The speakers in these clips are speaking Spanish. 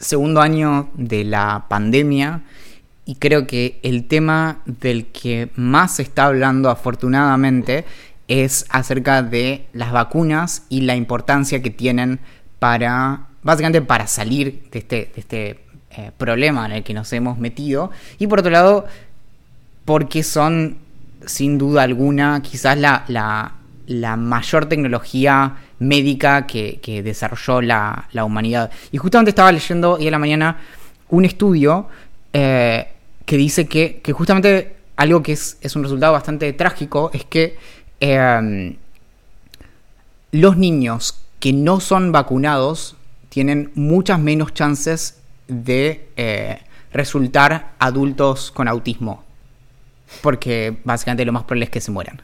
segundo año de la pandemia y creo que el tema del que más se está hablando afortunadamente es acerca de las vacunas y la importancia que tienen para, básicamente para salir de este, este eh, problema en el que nos hemos metido. Y por otro lado, porque son, sin duda alguna, quizás la, mayor tecnología médica que, desarrolló la, humanidad. Y justamente estaba leyendo hoy en la mañana un estudio eh, que dice que, justamente algo que es, es, un resultado bastante trágico es que Em, los niños que no son vacunados tienen muchas menos chances de eh, resultar adultos con autismo. Porque básicamente lo más probable es que se mueran.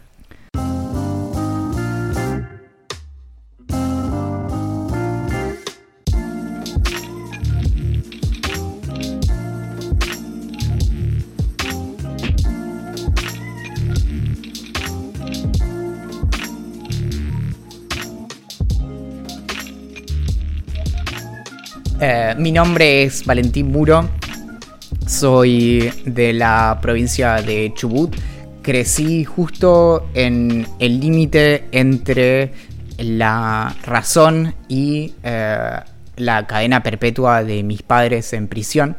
Eh, mi nombre es Valentín Muro, soy de la provincia de Chubut. Crecí justo en el límite entre la razón y eh, la cadena perpetua de mis padres en prisión.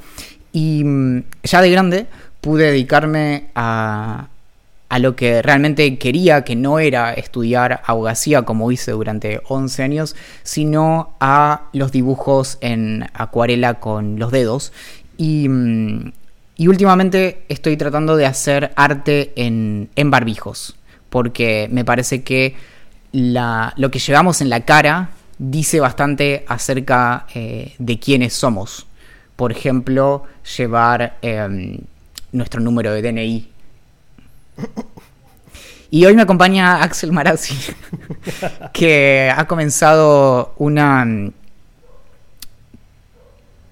Y mm, ya de grande pude dedicarme a, a lo que realmente quería, que no era estudiar abogacía como hice durante 11 años, sino a los dibujos en acuarela con los dedos. Y, mm, últimamente estoy tratando de hacer arte en, barbijos, porque me parece que lo que llevamos en la cara dice bastante acerca eh, de quiénes somos. Por ejemplo, llevar em, nuestro número de DNI y hoy me acompaña Axel Marazzi, que ha comenzado una mm,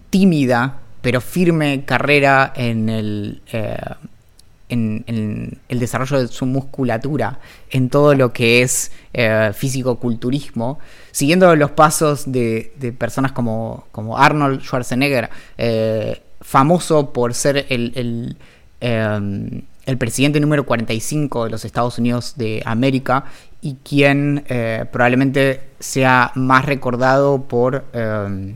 tímida pero firme carrera en el, eh, en, el desarrollo de su musculatura, en todo lo que es eh, físico-culturismo, siguiendo los pasos de, personas como, como, Arnold Schwarzenegger, eh, famoso por ser el el presidente número 45 de los Estados Unidos de América y quien eh, probablemente sea más recordado por, eh,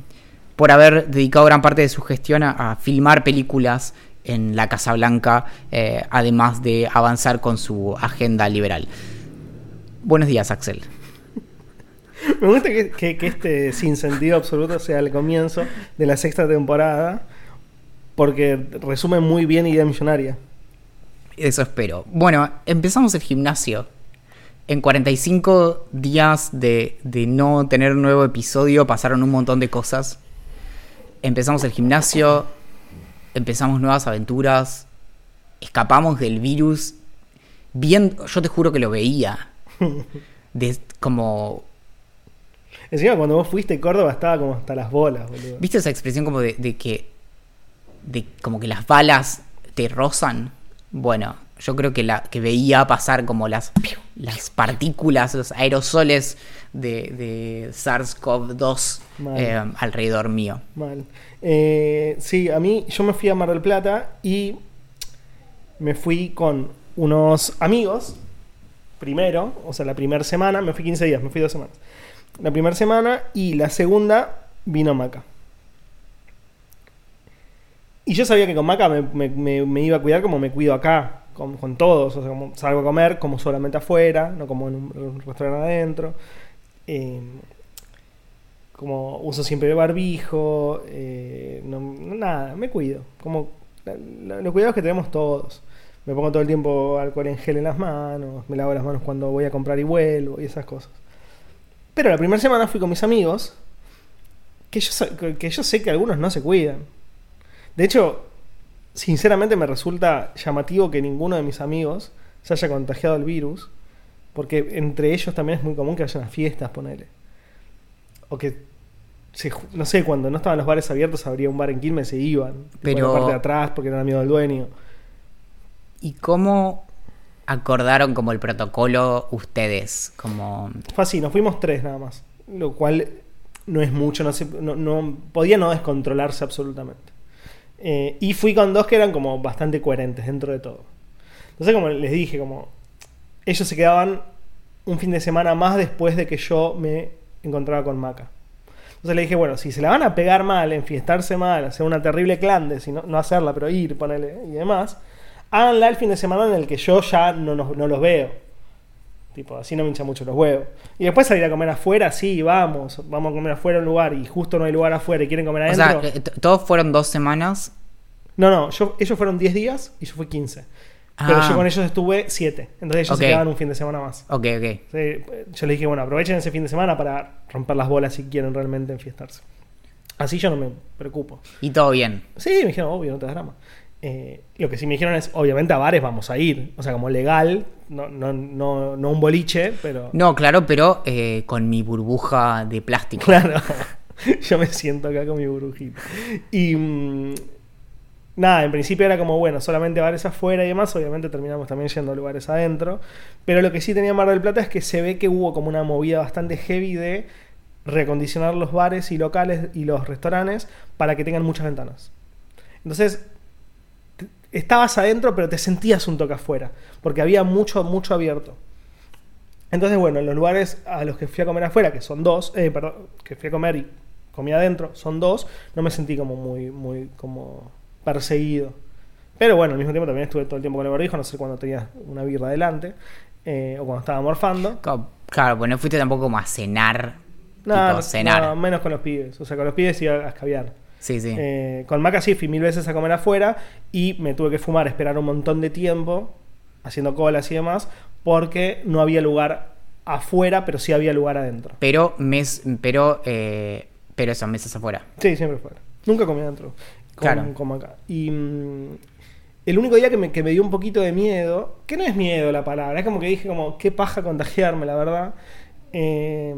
por haber dedicado gran parte de su gestión a, filmar películas en la Casa Blanca, eh, además de avanzar con su agenda liberal. Buenos días, Axel. Me gusta que, que este sin sentido absoluto sea el comienzo de la sexta temporada, porque resume muy bien Idea Millonaria. Eso espero. Bueno, empezamos el gimnasio. En 45 días de, no tener un nuevo episodio pasaron un montón de cosas. Empezamos el gimnasio, empezamos nuevas aventuras, escapamos del virus. Bien, yo te juro que lo veía. De, como Encima cuando vos fuiste Córdoba estaba como hasta las bolas, boludo. ¿Viste esa expresión como de, de, que. de como que las balas te rozan? Bueno, yo creo que, la, que veía pasar como las, las partículas, los aerosoles de, SARS-CoV-2 eh, alrededor mío. Mal. Eh, sí, a mí yo me fui a Mar del Plata y me fui con unos amigos. Primero, o sea, la primera semana, me fui 15 días, me fui dos semanas. La primera semana y la segunda vino Maca. Y yo sabía que con Maca me, iba a cuidar como me cuido acá, con, todos. O sea, salgo a comer como solamente afuera, no como en un, restaurante adentro. Em, como uso siempre el barbijo. Eh, nada, me cuido. Como los cuidados que tenemos todos. Me pongo todo el tiempo alcohol en gel en las manos, me lavo las manos cuando voy a comprar y vuelvo y esas cosas. Pero la primera semana fui con mis amigos, que que yo sé que algunos no se cuidan. De hecho, sinceramente me resulta llamativo que ninguno de mis amigos se haya contagiado el virus, porque entre ellos también es muy común que vayan a fiestas, ponele. O que, no sé, cuando no estaban los bares abiertos, habría un bar en Quilmes y se iban. Pero... la parte de atrás porque eran amigos del dueño. ¿Y cómo acordaron como el protocolo ustedes? Como... Fue así, nos fuimos tres nada más. Lo cual no es mucho, no, se, no, no- podía no descontrolarse absolutamente. Eh, y fui con dos que eran como bastante coherentes dentro de todo. Entonces, como les dije, como ellos se quedaban un fin de semana más después de que yo me encontraba con Maca. Entonces le dije, bueno, si se la van a pegar mal, enfiestarse mal, hacer una terrible clande, si no, no hacerla, pero ir, ponerle y demás, háganla el fin de semana en el que yo ya no, nos- no los veo. Tipo, así no me hincha mucho los huevos. Y después salir a comer afuera, sí, vamos, vamos a comer afuera en un lugar y justo no hay lugar afuera y quieren comer O adentro. sea, eh, todos fueron dos semanas. No, no, yo, ellos fueron 10 días y yo fui 15. Pero Ah, yo con ellos estuve 7. Entonces ellos se quedaban un fin de semana más. Ok, ok. Sí, yo les dije, bueno, aprovechen ese fin de semana para romper las bolas si quieren realmente enfiestarse. Así yo no me preocupo. Y todo bien. Sí, me dijeron, obvio, no te das drama. Eh, lo que sí me dijeron es, obviamente a bares vamos a ir. O sea, como legal, no, no, no, no un boliche, pero... No, claro, pero eh, con mi burbuja de plástico. Claro. Yo me siento acá con mi burbujita. Y mm, nada, en principio era como, bueno, solamente bares afuera y demás. Obviamente terminamos también yendo a lugares adentro. Pero lo que sí tenía Mar del Plata es que se ve que hubo como una movida bastante heavy de recondicionar los bares y locales y los restaurantes para que tengan muchas ventanas. Entonces, estabas adentro, pero te sentías un toque afuera. Porque había mucho, mucho abierto. Entonces, bueno, en los lugares a los que fui a comer afuera, que son dos, eh, perdón, que fui a comer y comí adentro, son dos, no me sentí como muy, muy, como perseguido. Pero bueno, al mismo tiempo también estuve todo el tiempo con el barbijo, no sé cuándo tenías una birra adelante, eh, o cuando estaba morfando. Claro, pues no fuiste tampoco como a cenar. No, tipo, cenar. no, menos con los pibes. O sea, con los pibes iba a escabiar. Sí, sí. Eh, con Maca sí fui mil veces a comer afuera y me tuve que fumar, esperar un montón de tiempo, haciendo colas y demás, porque no había lugar afuera, pero sí había lugar adentro. Pero mes, pero, eh, pero eso, meses afuera. Sí, siempre fuera. Nunca comí adentro. Con, Claro. con Maca. Y mm, el único día que me, que me dio un poquito de miedo, que no es miedo la palabra, es como que dije como, qué paja contagiarme, la verdad, eh,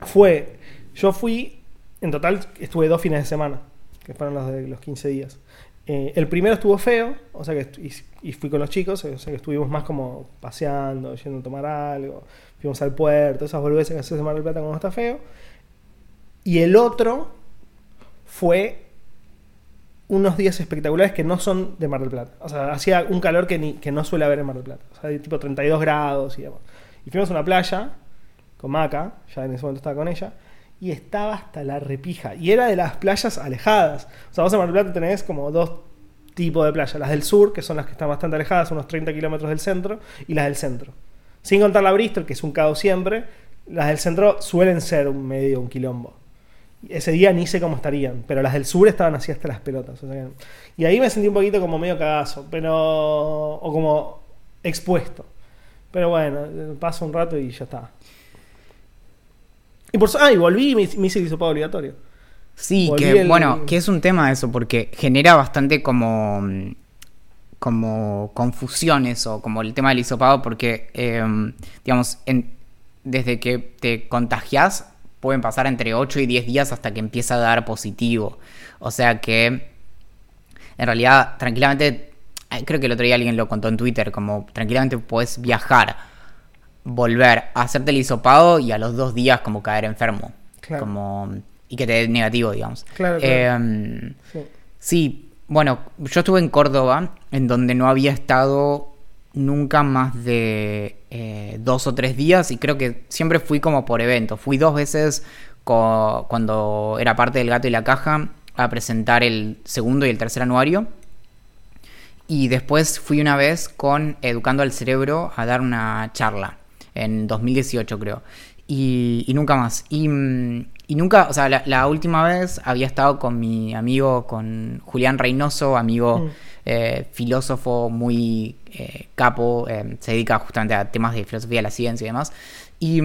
fue, yo fui, en total estuve dos fines de semana, que fueron los de los 15 días. Eh, el primero estuvo feo, o sea que y, y fui con los chicos, o sea que estuvimos más como paseando, yendo a tomar algo, fuimos al puerto, esas boludeces que haces Mar del Plata cuando está feo. Y el otro fue unos días espectaculares que no son de Mar del Plata. O sea, hacía un calor que, ni, que no suele haber en Mar del Plata. O sea, tipo 32 grados y demás. Y fuimos a una playa con Maca, ya en ese momento estaba con ella, y estaba hasta la repija. Y era de las playas alejadas. O sea, vos en Mar del Plata tenés como dos tipos de playas. Las del sur, que son las que están bastante alejadas, unos 30 kilómetros del centro, y las del centro. Sin contar la Bristol, que es un caos siempre, las del centro suelen ser un medio, un quilombo. Ese día ni sé cómo estarían, pero las del sur estaban así hasta las pelotas. y ahí me sentí un poquito como medio cagazo, pero. o como expuesto. Pero bueno, paso un rato y ya está. Y por ah, y volví y me, me hice el hisopado obligatorio. Sí, Volví que el- bueno, que es un tema eso, porque genera bastante como, mm, como confusión eso, como el tema del hisopado, porque, eh, digamos, en- desde que te contagias pueden pasar entre 8 y 10 días hasta que empieza a dar positivo. O sea que, en realidad, tranquilamente, creo que el otro día alguien lo contó en Twitter, como tranquilamente puedes viajar, volver a hacerte el hisopado y a los dos días como caer enfermo. Claro. Como, y que te dé negativo, digamos. Claro, claro. Eh, Sí. Sí, bueno, yo estuve en Córdoba, en donde no había estado nunca más de eh, dos o tres días y creo que siempre fui como por evento. Fui dos veces co- cuando era parte del Gato y la Caja a presentar el segundo y el tercer anuario. Y después fui una vez con Educando al Cerebro a dar una charla, en 2018 creo. Y, y nunca más. Y, y nunca, o sea, la, la última vez había estado con mi amigo, con Julián Reynoso, amigo Mm. eh, filósofo muy eh, capo, eh, se dedica justamente a temas de filosofía de la ciencia y demás. Y,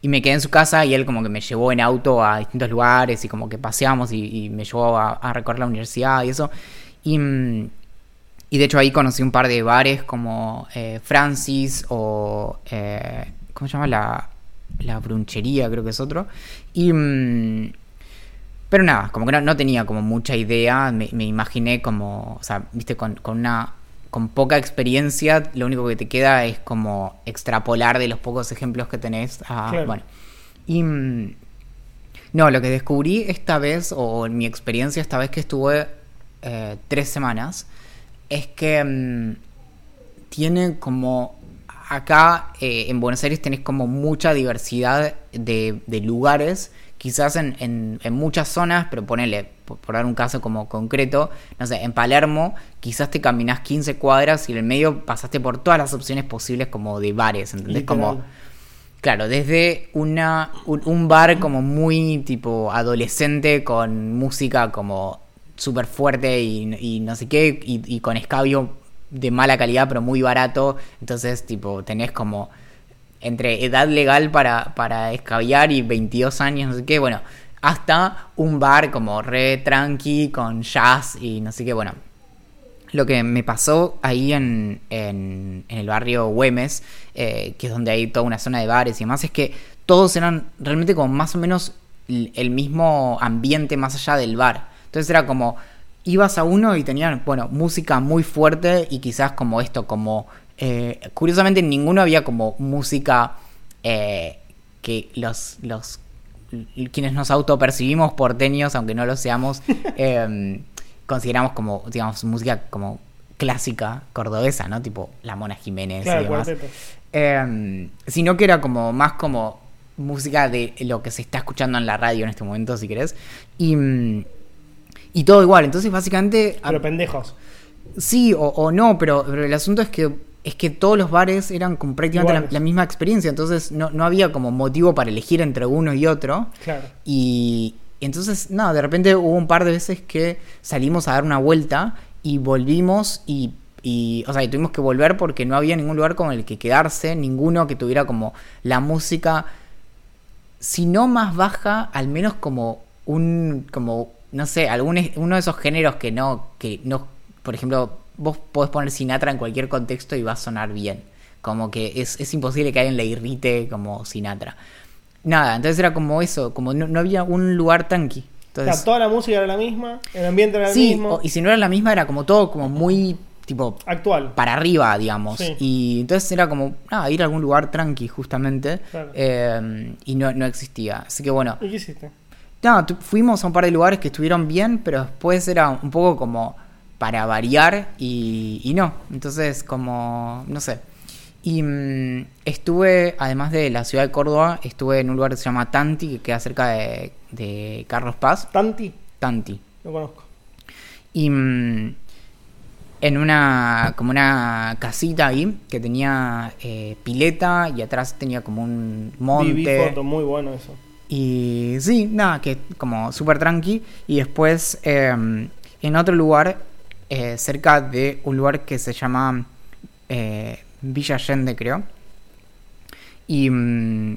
y me quedé en su casa y él como que me llevó en auto a distintos lugares y como que paseamos y, y me llevó a, a recorrer la universidad y eso. Y, y de hecho ahí conocí un par de bares como eh, Francis o... eh, ¿Cómo se llama? La, la brunchería, creo que es otro. Y... mm, pero nada, como que no, no tenía como mucha idea, me, me imaginé como, o sea, viste, con, con una... Con poca experiencia, lo único que te queda es como extrapolar de los pocos ejemplos que tenés. a- Claro. Bueno, y... mm, No, lo que descubrí esta vez, o en mi experiencia esta vez que estuve eh, tres semanas, es que mm, tiene como acá eh, en Buenos Aires tenés como mucha diversidad de, de lugares, quizás en, en- en muchas zonas, pero ponele, por, por dar un caso como concreto, no sé, en Palermo quizás te caminás 15 cuadras y en el medio pasaste por todas las opciones posibles como de bares, ¿entendés? Literal. Como, claro, desde una, un, un bar como muy tipo adolescente con música como súper fuerte y, no sé qué, y, con escabio de mala calidad pero muy barato, entonces tipo tenés como entre edad legal para, para escabiar y 22 años, no sé qué, bueno, hasta un bar como re tranqui con jazz y no sé qué, bueno. Lo que me pasó ahí en, en, el barrio Güemes, eh, que es donde hay toda una zona de bares y demás, es que todos eran realmente como más o menos el mismo ambiente más allá del bar. Entonces era como, ibas a uno y tenían, bueno, música muy fuerte y quizás como esto, como... eh, curiosamente en ninguno había como música eh, que los, los quienes nos autopercibimos porteños, aunque no lo seamos, eh, consideramos como, digamos, música como clásica cordobesa, ¿no? Tipo La Mona Jiménez Claro, y demás. Eh, sino que era como más como música de lo que se está escuchando en la radio en este momento, si querés. Y, mm, y todo igual. Entonces, básicamente. a- Pero pendejos. Sí o, o no, pero, pero el asunto es que es que todos los bares eran como prácticamente la, misma experiencia, entonces no, no había como motivo para elegir entre uno y otro. Claro. Y entonces, nada, de repente hubo un par de veces que salimos a dar una vuelta y volvimos y, y, o sea, y tuvimos que volver porque no había ningún lugar con el que quedarse, ninguno que tuviera como la música, si no más baja, al menos como un, como, no sé, algún, es- uno de esos géneros que no, que no, por ejemplo, vos podés poner Sinatra en cualquier contexto y va a sonar bien. Como que es, es imposible que alguien le irrite como Sinatra. Nada, entonces era como eso, como no, no había un lugar tanqui. O Entonces, sea, toda la música era la misma, el ambiente era el sí, mismo. o- y si no era la misma, era como todo como muy tipo Actual. para arriba, digamos. Sí. Y entonces era como, nada, ir a algún lugar tranqui, justamente. Claro. Eh, y no, no existía. Así que bueno, ¿Y qué hiciste? No, fuimos a un par de lugares que estuvieron bien, pero después era un poco como para variar y, y no. Entonces, como, no sé. Y mm, estuve, además de la ciudad de Córdoba, estuve en un lugar que se llama Tanti, que queda cerca de, de Carlos Paz. Tanti, Tanti. lo conozco. Y mm, en una, como una casita ahí, que tenía eh, pileta y atrás tenía como un monte. vi foto, muy bueno eso. Y sí, nada, que como súper tranqui. Y después eh, en otro lugar, eh, cerca de un lugar que se llama eh, Villa Allende, creo. Y, mm,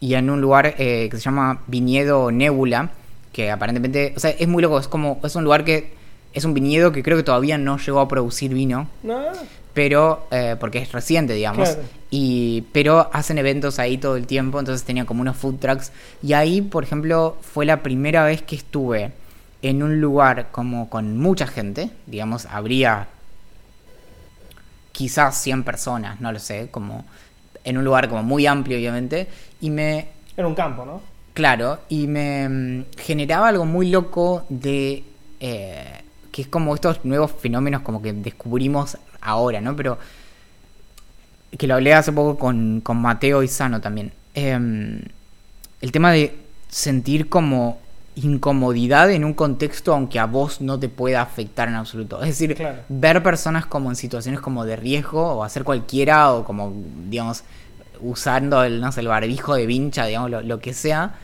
y en un lugar eh, que se llama Viñedo Nebula, que aparentemente, o sea, es muy loco, es como, es un lugar que es un viñedo que creo que todavía no llegó a producir vino No, pero eh, porque es reciente, digamos. Claro. Y, pero hacen eventos ahí todo el tiempo, entonces tenía como unos food trucks. Y ahí, por ejemplo, fue la primera vez que estuve en un lugar como con mucha gente, digamos, habría quizás 100 personas, no lo sé, como en un lugar como muy amplio, obviamente, y me era un campo, ¿no? Claro, y me mm, generaba algo muy loco de... eh, que es como estos nuevos fenómenos como que descubrimos ahora, ¿no? Pero que lo hablé hace poco con, con Mateo y Sano también. Em, el tema de sentir como incomodidad en un contexto aunque a vos no te pueda afectar en absoluto. Es decir, Claro. ver personas como en situaciones como de riesgo o hacer cualquiera o como, digamos, usando el, no sé, el barbijo de vincha, digamos, lo, lo que sea,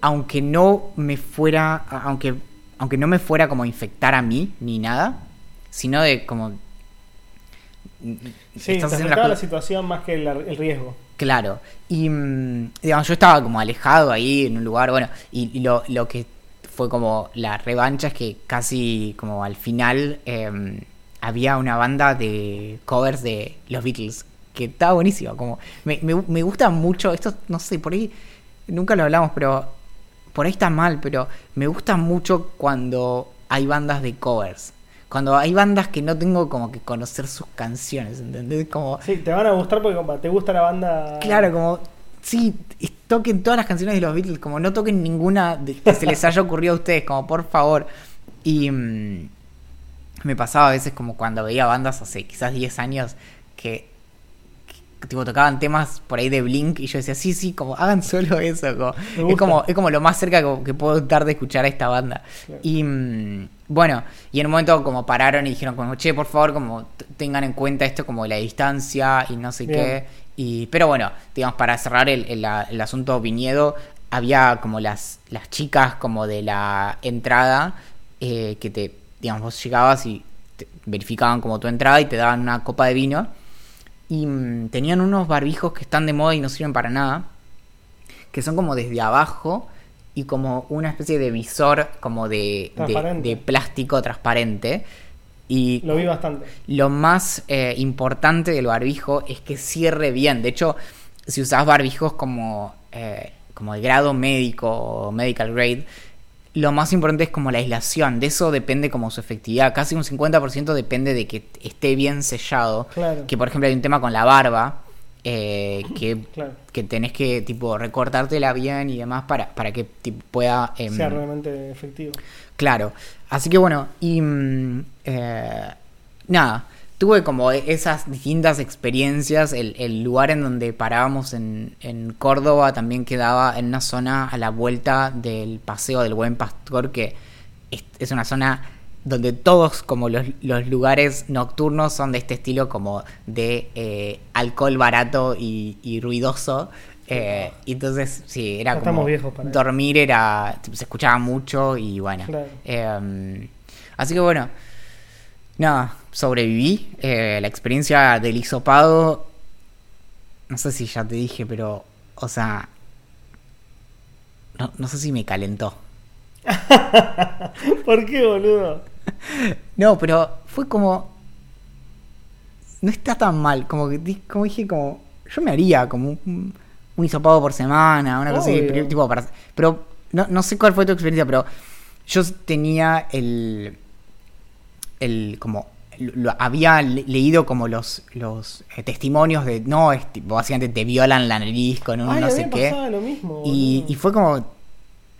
aunque no me fuera, aunque, aunque no me fuera como a infectar a mí ni nada, sino de como... Sí, te estás la situación más que el, el riesgo. Claro. Y mm, digamos, yo estaba como alejado ahí en un lugar, bueno, y, y lo, lo que fue como la revancha es que casi como al final eh, había una banda de covers de los Beatles, que estaba buenísimo, como me, me, me gusta mucho, esto no sé, por ahí nunca lo hablamos, pero por ahí está mal, pero me gusta mucho cuando hay bandas de covers. Cuando hay bandas que no tengo como que conocer sus canciones, ¿entendés? Como Sí, te van a gustar porque compa, te gusta la banda. Claro, como sí, toquen todas las canciones de los Beatles, como no toquen ninguna que se les haya ocurrido a ustedes, como por favor. Y mm, me pasaba a veces como cuando veía bandas hace quizás 10 años que, tipo tocaban temas por ahí de Blink y yo decía, sí, sí, como hagan solo eso. es, como, es como lo más cerca que, puedo estar de escuchar a esta banda. Y mm, bueno, y en un momento como pararon y dijeron como, che, por favor, como tengan en cuenta esto como la distancia y no sé qué. Y, pero bueno, digamos, para cerrar el, el, asunto viñedo, había como las, las chicas como de la entrada eh, que te, digamos, vos llegabas y verificaban como tu entrada y te daban una copa de vino. Y mm, tenían unos barbijos que están de moda y no sirven para nada, que son como desde abajo y como una especie de visor como de, de, plástico transparente. Y lo vi bastante. Lo más eh, importante del barbijo es que cierre bien. De hecho, si usas barbijos como, eh, como de grado médico o medical grade, lo más importante es como la aislación. De eso depende como su efectividad. Casi un 50% depende de que esté bien sellado. Que por ejemplo hay un tema con la barba. Eh, que, que tenés que tipo recortártela bien y demás para, para que pueda em, sea realmente efectivo. Claro. Así que bueno, y mm, eh, nada tuve como esas distintas experiencias. El, lugar en donde parábamos en, Córdoba también quedaba en una zona a la vuelta del Paseo del Buen Pastor, que es, una zona donde todos como los, lugares nocturnos son de este estilo como de eh, alcohol barato y, ruidoso. Eh, entonces, sí, era como dormir era se escuchaba mucho y bueno. Em, así que bueno, nada, sobreviví. Eh, la experiencia del hisopado, no sé si ya te dije, pero, o sea, no, sé si me calentó. ¿Por qué, boludo? no, pero fue como... No está tan mal, como que como dije, como... Yo me haría como un, un hisopado por semana, una cosa así, tipo, pero no, no sé cuál fue tu experiencia, pero yo tenía el el como lo, había leído como los los eh, testimonios de no es tipo básicamente te violan la nariz con un no sé qué. y, y, fue como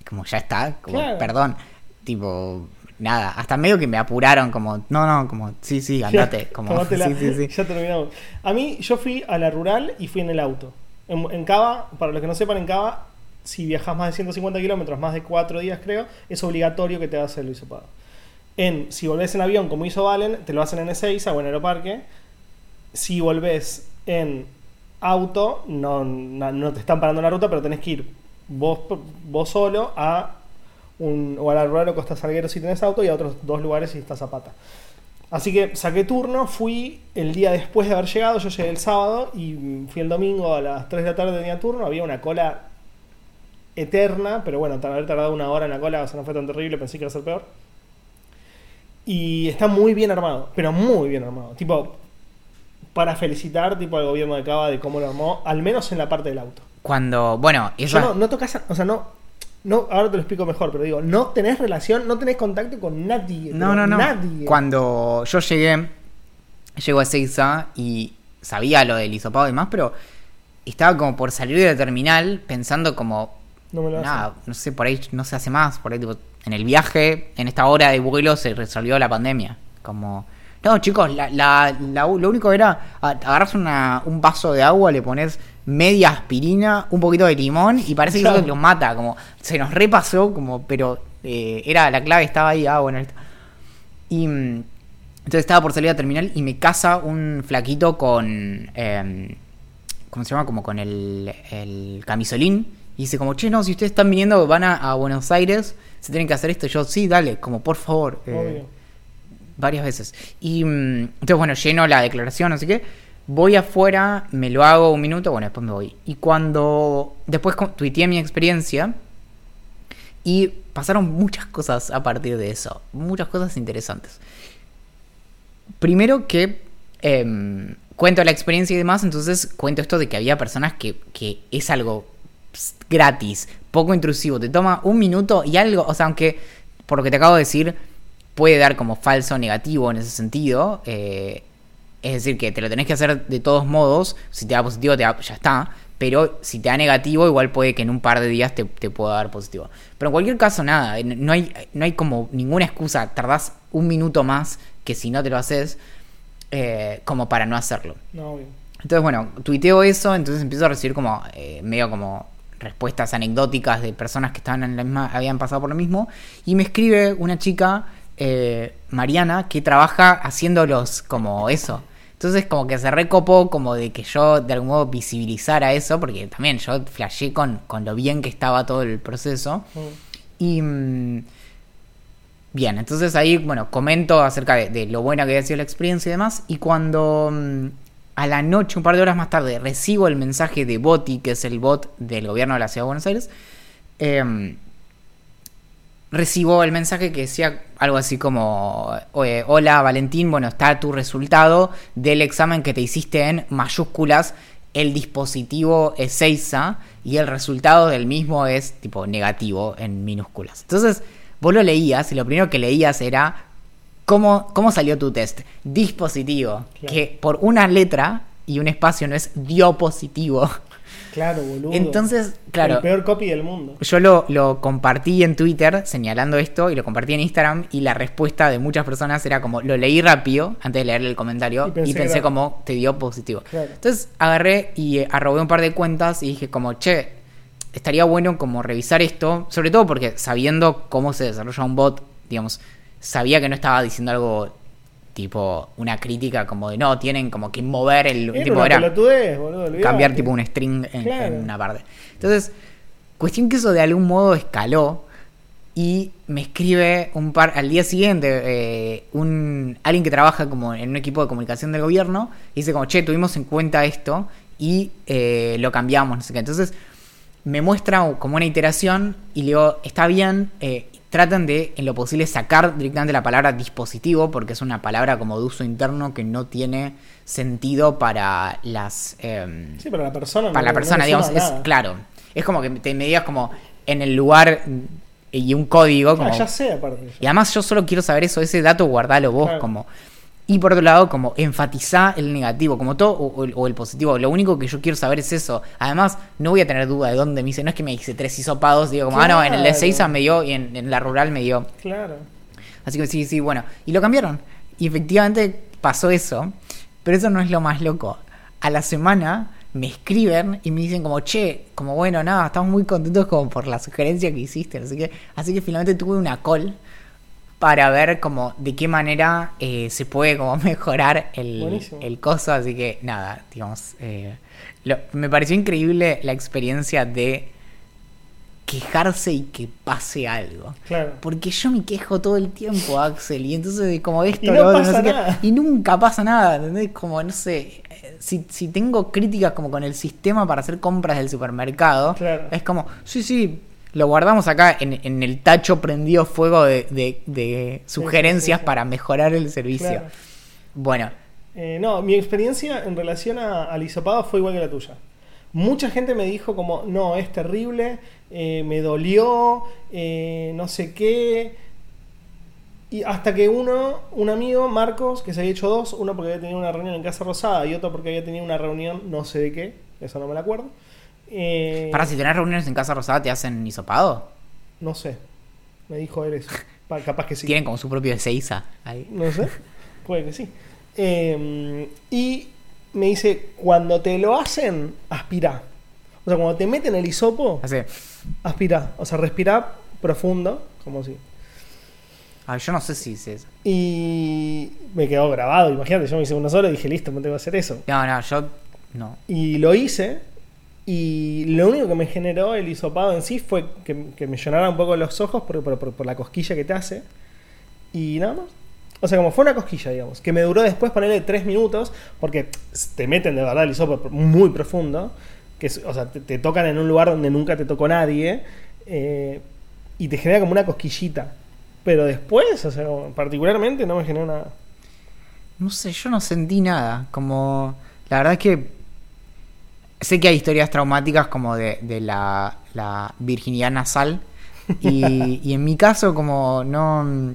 como ya está como perdón tipo nada hasta medio que me apuraron como no no como sí sí andate como sí, sí, sí. ya terminamos. A mí yo fui a la rural y fui en el auto. En, en Cava para los que no sepan en Cava si viajas más de 150 kilómetros más de 4 días creo es obligatorio que te hagas el hisopado en, si volvés en avión como hizo Valen, te lo hacen en Ezeiza o en Aeroparque. Si volvés en auto, no, no, te están parando la ruta, pero tenés que ir vos, vos solo a un, o a la Costa Salguero si tenés auto y a otros dos lugares si estás Zapata. Así que saqué turno, fui el día después de haber llegado, yo llegué el sábado y fui el domingo a las 3 de la tarde tenía turno, había una cola eterna, pero bueno, haber tardado una hora en la cola, o sea, no fue tan terrible, pensé que iba a ser peor. Y está muy bien armado, pero muy bien armado. Tipo, para felicitar tipo al gobierno de Cava de cómo lo armó, al menos en la parte del auto. Cuando, bueno, eso... no, no tocas, o sea, no, no, ahora te lo explico mejor, pero digo, no tenés relación, no tenés contacto con nadie. No, no, no. Nadie. Cuando yo llegué, llego a Seiza y sabía lo del hisopado y demás, pero estaba como por salir de la terminal pensando como, no me lo nada, no sé, por ahí no se hace más, por ahí tipo, en el viaje, en esta hora de vuelo, se resolvió la pandemia. Como, no, chicos, la, la, lo único era agarras una, un vaso de agua, le pones media aspirina, un poquito de limón y parece que eso los mata. Como, se nos repasó, como, pero eh, era la clave estaba ahí, ah, bueno. Y mm, entonces estaba por salir a terminal y me casa un flaquito con. Eh, ¿Cómo se llama? Como con el, el camisolín. Y dice como, che, no, si ustedes están viniendo, van a Buenos Aires se tienen que hacer esto. yo, sí, dale, como por favor. Eh, varias veces. Y mm, entonces, bueno, lleno la declaración, así que voy afuera, me lo hago un minuto, bueno, después me voy. Y cuando después tuiteé mi experiencia y pasaron muchas cosas a partir de eso, muchas cosas interesantes. Primero que em, cuento la experiencia y demás, entonces cuento esto de que había personas que, que es algo gratis, poco intrusivo, te toma un minuto y algo, o sea, aunque por lo que te acabo de decir puede dar como falso negativo en ese sentido, eh, es decir, que te lo tenés que hacer de todos modos, si te da positivo ya está, pero si te da negativo, igual puede que en un par de días te, te pueda dar positivo. Pero en cualquier caso, nada, no hay, no hay como ninguna excusa, tardás un minuto más que si no te lo haces, eh, como para no hacerlo. No, obvio. Entonces, bueno, tuiteo eso, entonces empiezo a recibir como eh, medio como respuestas anecdóticas de personas que estaban en la misma, habían pasado por lo mismo, y me escribe una chica, eh, Mariana, que trabaja haciéndolos como eso. Entonces como que se recopó como de que yo de algún modo visibilizara eso, porque también yo flashé con, con lo bien que estaba todo el proceso. Mm. Y mm, bien, entonces ahí, bueno, comento acerca de, de lo buena que había sido la experiencia y demás. Y cuando mm, a la noche, un par de horas más tarde, recibo el mensaje de Boti, que es el bot del gobierno de la Ciudad de Buenos Aires, em, recibo el mensaje que decía algo así como, "Oye, hola Valentín, bueno, está tu resultado del examen que te hiciste en mayúsculas, el dispositivo Ezeiza y el resultado del mismo es tipo negativo en minúsculas. Entonces, vos lo leías y lo primero que leías era cómo, cómo salió tu test. Dispositivo, Claro. que por una letra y un espacio no es diopositivo. Claro, boludo. Entonces, claro. El peor copy del mundo. Yo lo, lo compartí en Twitter señalando esto y lo compartí en Instagram y la respuesta de muchas personas era como lo leí rápido antes de leerle el comentario Y y pensé pensé, que era- como te dio positivo. Claro. Entonces agarré y eh, arrobé un par de cuentas y dije como che, estaría bueno como revisar esto, sobre todo porque sabiendo cómo se desarrolla un bot, digamos, sabía que no estaba diciendo algo tipo una crítica como de no, tienen como que mover el... Era tipo, era- boludo. cambiar tipo un string en, Claro. en una parte. Entonces, cuestión que eso de algún modo escaló y me escribe un par al día siguiente eh, un alguien que trabaja como en un equipo de comunicación del gobierno y dice como che tuvimos en cuenta esto y eh, lo cambiamos no sé qué entonces me muestra como una iteración y le digo está bien eh, tratan de en lo posible sacar directamente la palabra dispositivo porque es una palabra como de uso interno que no tiene sentido para las em, Sí, para la persona. para no- la persona, digamos, es claro. Es como que te me digas como en el lugar y un código. Como, Ah, ya sé, aparte. y además yo solo quiero saber eso, ese dato guardalo vos Claro. como. Y por otro lado, como enfatizá el negativo, como todo, o, o el- positivo. Lo único que yo quiero saber es eso. Además, no voy a tener duda de dónde me dice. No es que me hice tres hisopados, digo como, ah, no, en el de. Seiza me dio y en, en la rural me dio. Claro. Así que sí, sí, bueno. Y lo cambiaron. Y efectivamente pasó eso. Pero eso no es lo más loco. A la semana me escriben y me dicen como, che, como bueno, nada, estamos muy contentos como por la sugerencia que hiciste. Así que, así que finalmente tuve una call para ver como de qué manera eh, se puede como mejorar el, el coso. Así que nada, digamos, eh, lo- me pareció increíble la experiencia de quejarse y que pase algo. Claro. Porque yo me quejo todo el tiempo, Axel, y entonces como esto, Y no lo pasa sé qué, nada. y nunca pasa nada, ¿entendés? Como, no sé, si, si tengo críticas como con el sistema para hacer compras del supermercado, Claro. es como, sí, sí, lo guardamos acá en, en el tacho prendido fuego de, de- de sugerencias sí, sí. para mejorar el servicio. Claro. Bueno, Eh, no, mi experiencia en relación a- al hisopado fue igual que la tuya. Mucha gente me dijo como, no, es terrible, eh, me dolió, eh, no sé qué. Y hasta que uno, un amigo, Marcos, que se había hecho dos, uno porque había tenido una reunión en Casa Rosada y otro porque había tenido una reunión no sé de qué, eso no me la acuerdo. Eh, para si tenés reuniones en Casa Rosada, ¿te hacen hisopado? No sé, me dijo él eso. Pa- capaz que sí. Tienen como su propio Ezeiza ahí. No sé, puede que sí. Eh, y me dice, cuando te lo hacen, aspirá. O sea, cuando te meten el hisopo, Así. aspirá. O sea, respirá profundo, como si. Ay, yo no sé si es eso. Y me quedó grabado, imagínate, yo me hice uno solo y dije, listo, me tengo que hacer eso. No, no, yo no. Y lo hice. Y lo único que me generó el hisopado en sí fue que, me llenara un poco los ojos por, por- la cosquilla que te hace. Y nada más. O sea, como fue una cosquilla, digamos. Que me duró después ponerle tres minutos. Porque te meten de verdad el hisopo muy profundo. Que o sea, te, tocan en un lugar donde nunca te tocó nadie. eh, y te genera como una cosquillita. Pero después, o sea, particularmente no me generó nada. No sé, yo no sentí nada. Como. La verdad es que. Sé que hay historias traumáticas como de, de la, la virginidad nasal. Y, y en mi caso, como no.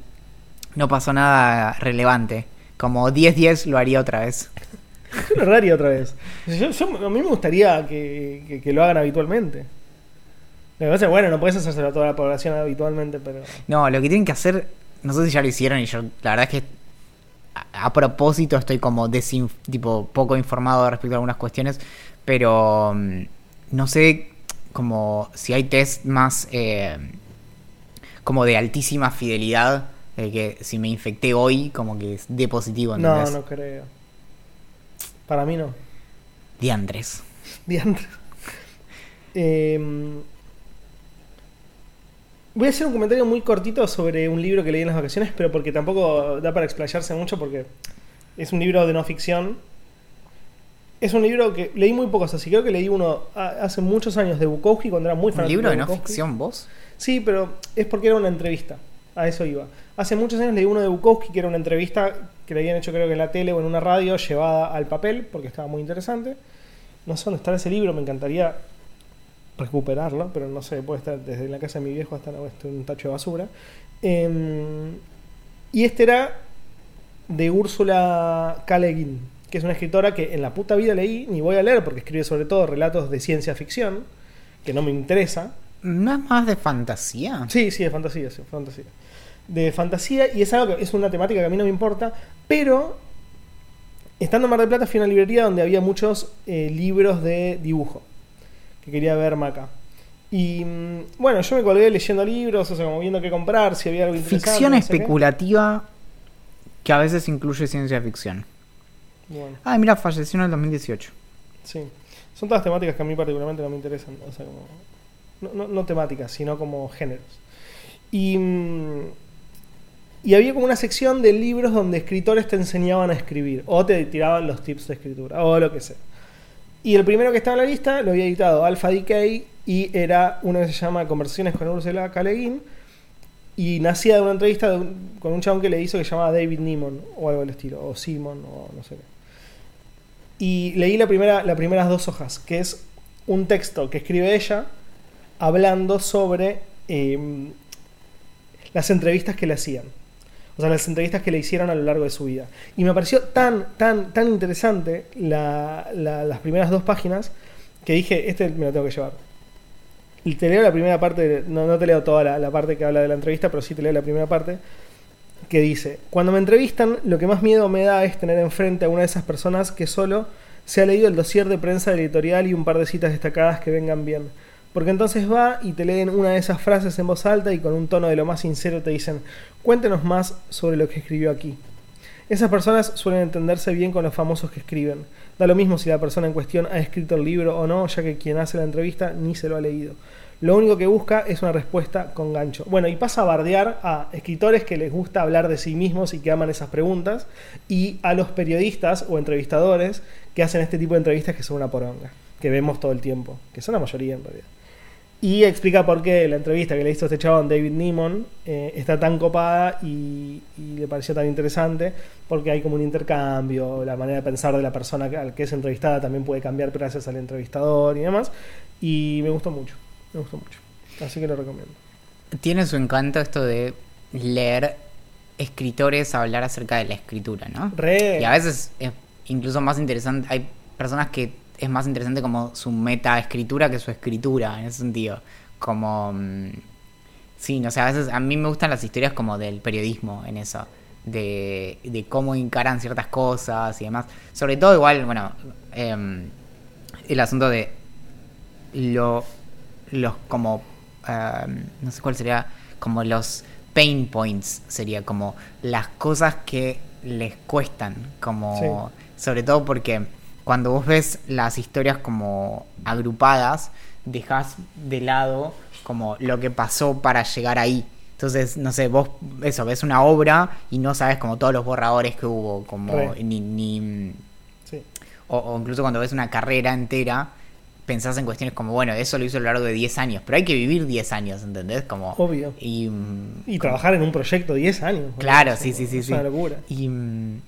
No pasó nada relevante. Como 10-10 lo haría otra vez. Un horario otra vez. Yo- yo- a mí me gustaría que, que- que lo hagan habitualmente. Lo que pasa es, bueno, no puedes hacérselo a toda la población habitualmente, pero. No, lo que tienen que hacer, no sé si ya lo hicieron y yo la verdad es que a, a propósito estoy como desin- tipo poco informado respecto a algunas cuestiones, pero mm, no sé como si hay test más eh, como de altísima fidelidad, de que si me infecté hoy como que es de positivo, No, ¿entendés? no creo. Para mí no. Diantres. Diantre. Eh, voy a hacer un comentario muy cortito sobre un libro que leí en las vacaciones, pero porque tampoco da para explayarse mucho porque es un libro de no ficción. Es un libro que leí muy pocos, así creo que leí uno hace muchos años de Bukowski cuando era muy ¿Un fanático libro de no Bukowski. ficción vos? Sí, pero es porque era una entrevista. A eso iba. Hace muchos años leí uno de Bukowski, que era una entrevista que le habían hecho creo que en la tele o en una radio, llevada al papel, porque estaba muy interesante. No sé dónde está ese libro, me encantaría recuperarlo, pero no sé, puede estar desde la casa de mi viejo hasta la- hasta un tacho de basura. Em, y este era de Úrsula K. Le Guin, que es una escritora que en la puta vida leí, ni voy a leer porque escribe sobre todo relatos de ciencia ficción, que no me interesa. ¿No es más de fantasía? Sí, sí, de fantasía, sí, fantasía. De fantasía, y es algo que es una temática que a mí no me importa, pero estando en Mar del Plata fui a una librería donde había muchos eh, libros de dibujo que quería ver Maca. Y mm, bueno, yo me colgué leyendo libros, o sea, como viendo qué comprar, si había algo interesante. Ficción no sé qué. especulativa que a veces incluye ciencia ficción. Bueno, Ah, mira, falleció en el 2018. sí. Son todas temáticas que a mí particularmente no me interesan. O sea, como. No, no- no temáticas, sino como géneros. Y. mm, Y había como una sección de libros donde escritores te enseñaban a escribir. O te tiraban los tips de escritura. O lo que sea. Y el primero que estaba en la lista lo había editado Alpha Decay. Y era uno que se llama Conversaciones con Ursula K. Le Guin. Y nacía de una entrevista de un- con un chabón que le hizo que se llamaba David Nimon. O algo del estilo. O Simon. O no sé qué. Y leí la primera, las primeras dos hojas, que es un texto que escribe ella hablando sobre eh, las entrevistas que le hacían. O sea, las entrevistas que le hicieron a lo largo de su vida. Y me pareció tan, tan, tan interesante la- la- las primeras dos páginas que dije, este me lo tengo que llevar. Y te leo la primera parte, no, no te leo toda la, la parte que habla de la entrevista, pero sí te leo la primera parte, que dice, cuando me entrevistan, lo que más miedo me da es tener enfrente a una de esas personas que solo se ha leído el dossier de prensa editorial y un par de citas destacadas que vengan bien. Porque entonces va y te leen una de esas frases en voz alta y con un tono de lo más sincero te dicen, cuéntenos más sobre lo que escribió aquí. Esas personas suelen entenderse bien con los famosos que escriben. Da lo mismo si la persona en cuestión ha escrito el libro o no, ya que quien hace la entrevista ni se lo ha leído. Lo único que busca es una respuesta con gancho. Bueno, y pasa a bardear a escritores que les gusta hablar de sí mismos y que aman esas preguntas, y a los periodistas o entrevistadores que hacen este tipo de entrevistas que son una poronga, que vemos todo el tiempo, que son la mayoría en realidad. Y explica por qué la entrevista que le hizo este chabón David Nimon eh, está tan copada y, y le pareció tan interesante porque hay como un intercambio, la manera de pensar de la persona al que es entrevistada también puede cambiar gracias al entrevistador y demás. Y me gustó mucho, me gustó mucho. Así que lo recomiendo. Tiene su encanto esto de leer escritores hablar acerca de la escritura, ¿no? Re. Y a veces es incluso más interesante, hay personas que es más interesante como su meta escritura que su escritura, en ese sentido. Como... mm, Sí, no sé, a veces a mí me gustan las historias como del periodismo en eso. De, de cómo encaran ciertas cosas y demás. Sobre todo igual, bueno, em, el asunto de lo, los como, em, no sé cuál sería, como los pain points, sería como las cosas que les cuestan, como, sobre todo porque cuando vos ves las historias como agrupadas, dejas de lado como lo que pasó para llegar ahí. Entonces, no sé, vos eso, ves una obra y no sabes como todos los borradores que hubo, como ni, ni Sí. o, o incluso cuando ves una carrera entera, pensás en cuestiones como, bueno, eso lo hizo a lo largo de 10 años, pero hay que vivir 10 años, ¿entendés? Como, Obvio. Y, mm, Y trabajar en un proyecto 10 años. Claro, sí, sí, sí, Es sí. una locura. Y, mm,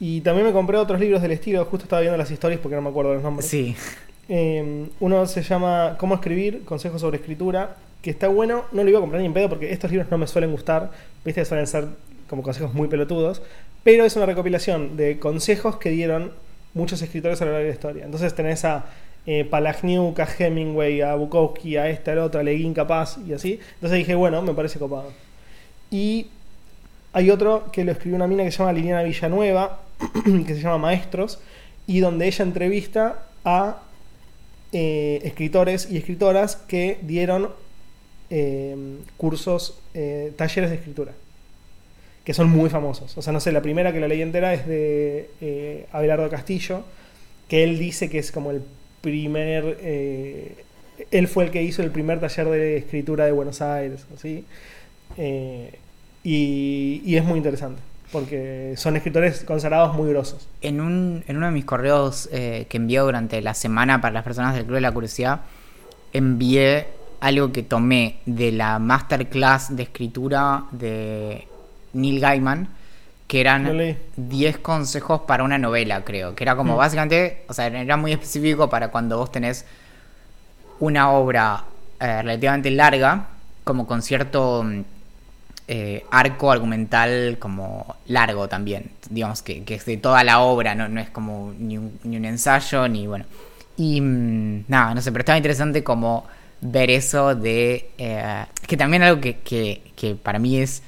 Y también me compré otros libros del estilo, justo estaba viendo las historias porque no me acuerdo los nombres. sí, Eh, uno se llama Cómo escribir, consejos sobre escritura, que está bueno, no lo iba a comprar ni en pedo porque estos libros no me suelen gustar, viste, suelen ser como consejos muy pelotudos, pero es una recopilación de consejos que dieron muchos escritores a lo largo de la historia. Entonces tenés a eh, Palahniuk, a Hemingway, a Bukowski, a esta, a otra, a Leguín Capaz y así. Entonces dije, bueno, me parece copado. Y hay otro que lo escribió una mina que se llama Liliana Villanueva, que se llama Maestros, y donde ella entrevista a eh, escritores y escritoras que dieron eh, cursos, eh, talleres de escritura, que son muy famosos. O sea, no sé, la primera que la leí entera es de Abelardo Castillo, que él dice que es como el primer... él fue el que hizo el primer taller de escritura de Buenos Aires, así. Y, y, es muy interesante porque son escritores consagrados muy grosos. En, un, en uno de mis correos eh, que envié durante la semana para las personas del Club de la Curiosidad, envié algo que tomé de la masterclass de escritura de Neil Gaiman, que eran 10 consejos para una novela, creo. Que era como mm. básicamente, o sea, era muy específico para cuando vos tenés una obra eh, relativamente larga, como con cierto eh, arco argumental como largo también, digamos que, que, es de toda la obra, no, no es como ni un, ni un, ensayo, ni bueno. Y mm, nada, no sé, pero estaba interesante como ver eso de... Eh, que también algo que, que, que para mí es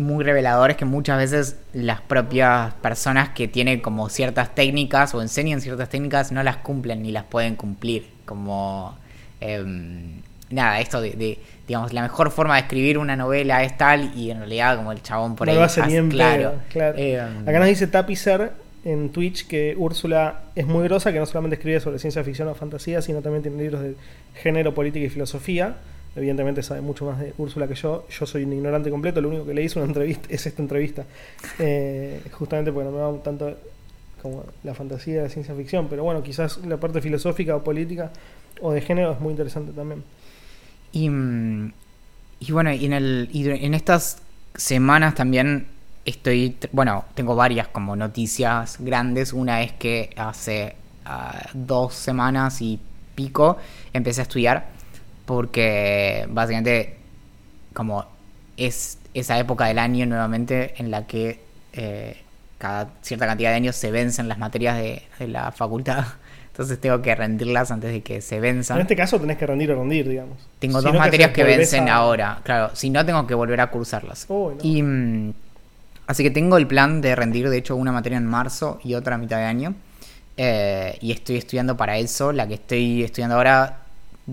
muy revelador es que muchas veces las propias personas que tienen como ciertas técnicas o enseñan ciertas técnicas no las cumplen ni las pueden cumplir. Como... Em, nada, esto de, digamos, la mejor forma de escribir una novela es tal y en realidad como el chabón por ahí... Lo hace bien, claro. claro. Eh, Acá nos dice Tapicer en Twitch que Úrsula es muy grosa, que no solamente escribe sobre ciencia ficción o fantasía, sino también tiene libros de género, política y filosofía. Evidentemente sabe mucho más de Úrsula que yo. Yo soy un ignorante completo, lo único que le hice una entrevista es esta entrevista. Eh, justamente porque no me va tanto como la fantasía de la ciencia ficción, pero bueno, quizás la parte filosófica o política o de género es muy interesante también. Y, mm, y bueno, y en, el, en estas semanas también estoy, bueno, tengo varias como noticias grandes. Una es que hace ah, dos semanas y pico empecé a estudiar porque básicamente como es esa época del año nuevamente en la que eh, cada cierta cantidad de años se vencen las materias de, de la facultad entonces tengo que rendirlas antes de que se venzan. En este caso tenés que rendir o rendir, digamos. Tengo dos materias que, vencen ahora, claro. Si no, tengo que volver a cursarlas. Oh, y mm, así que tengo el plan de rendir, de hecho, una materia en marzo y otra a mitad de año. Eh, y estoy estudiando para eso. La que estoy estudiando ahora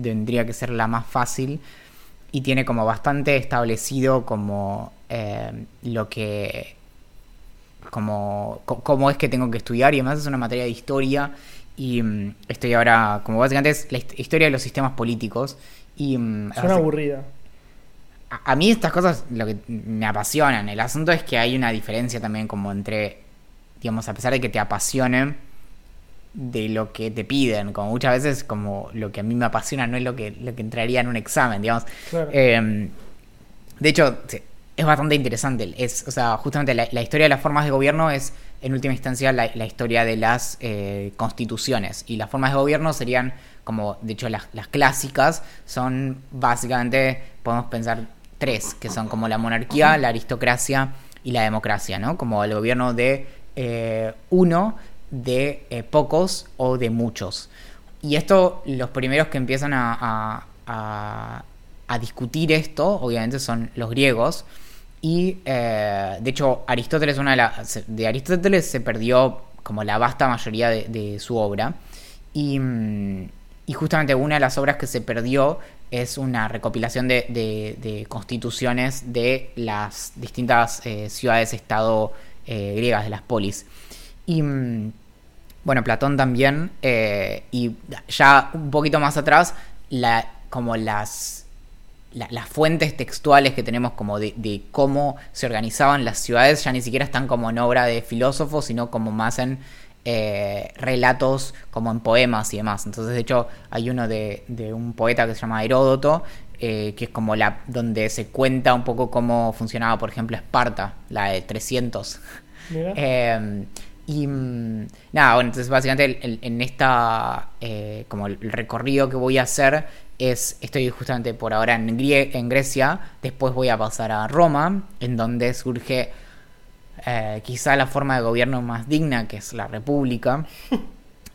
tendría que ser la más fácil. Y tiene como bastante establecido como eh, lo que... Como cómo es que tengo que estudiar. Y además es una materia de historia y mm, estoy ahora, como básicamente es la historia de los sistemas políticos. Y, mm, Suena aburrida. A, mí estas cosas lo que me apasionan. El asunto es que hay una diferencia también como entre, digamos, a pesar de que te apasionen de lo que te piden. Como muchas veces como lo que a mí me apasiona no es lo que, lo que entraría en un examen, digamos. Em, de hecho, es bastante interesante. Es, o sea, justamente la, la historia de las formas de gobierno es en última instancia la, historia de las eh, constituciones. Y las formas de gobierno serían, como de hecho las, clásicas, son básicamente, podemos pensar tres, que son como la monarquía, la aristocracia y la democracia, ¿no? Como el gobierno de eh, uno, de eh, pocos o de muchos. Y esto, los primeros que empiezan a, a, discutir esto, obviamente, son los griegos. Y eh, de hecho, Aristóteles, una de, las de Aristóteles se perdió como la vasta mayoría de, su obra. Y, mm, y, justamente una de las obras que se perdió es una recopilación de, constituciones de las distintas eh, ciudades-estado griegas, de las polis. Y mm, bueno, Platón también. y ya un poquito más atrás, la, como las las fuentes textuales que tenemos como de, cómo se organizaban las ciudades ya ni siquiera están como en obra de filósofos, sino como más en eh, relatos, como en poemas y demás. Entonces, de hecho, hay uno de, un poeta que se llama Heródoto, eh, que es como la donde se cuenta un poco cómo funcionaba, por ejemplo, Esparta, la de 300. Em, y mm, nada, bueno, entonces básicamente en, esta, eh, como el recorrido que voy a hacer es, estoy justamente por ahora en, en Grecia, después voy a pasar a Roma, en donde surge eh, quizá la forma de gobierno más digna, que es la república.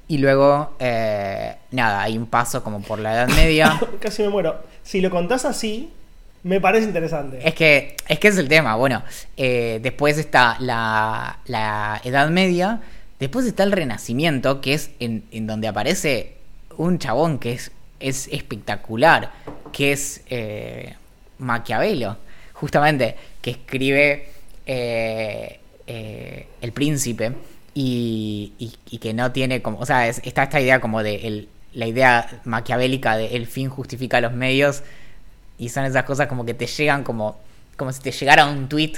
Y luego, eh, nada, hay un paso como por la Edad Media. Casi me muero. Si lo contás así, me parece interesante. Es que, es que es el tema. Bueno, eh, después está la, la Edad Media. Después está el Renacimiento, que es en, en donde aparece un chabón que es, es espectacular, que es eh, Maquiavelo, justamente, que escribe eh, eh, El Príncipe y, que no tiene como, o sea, es- está esta idea como de el- la idea maquiavélica de el fin justifica los medios y son esas cosas como que te llegan como, como si te llegara un tweet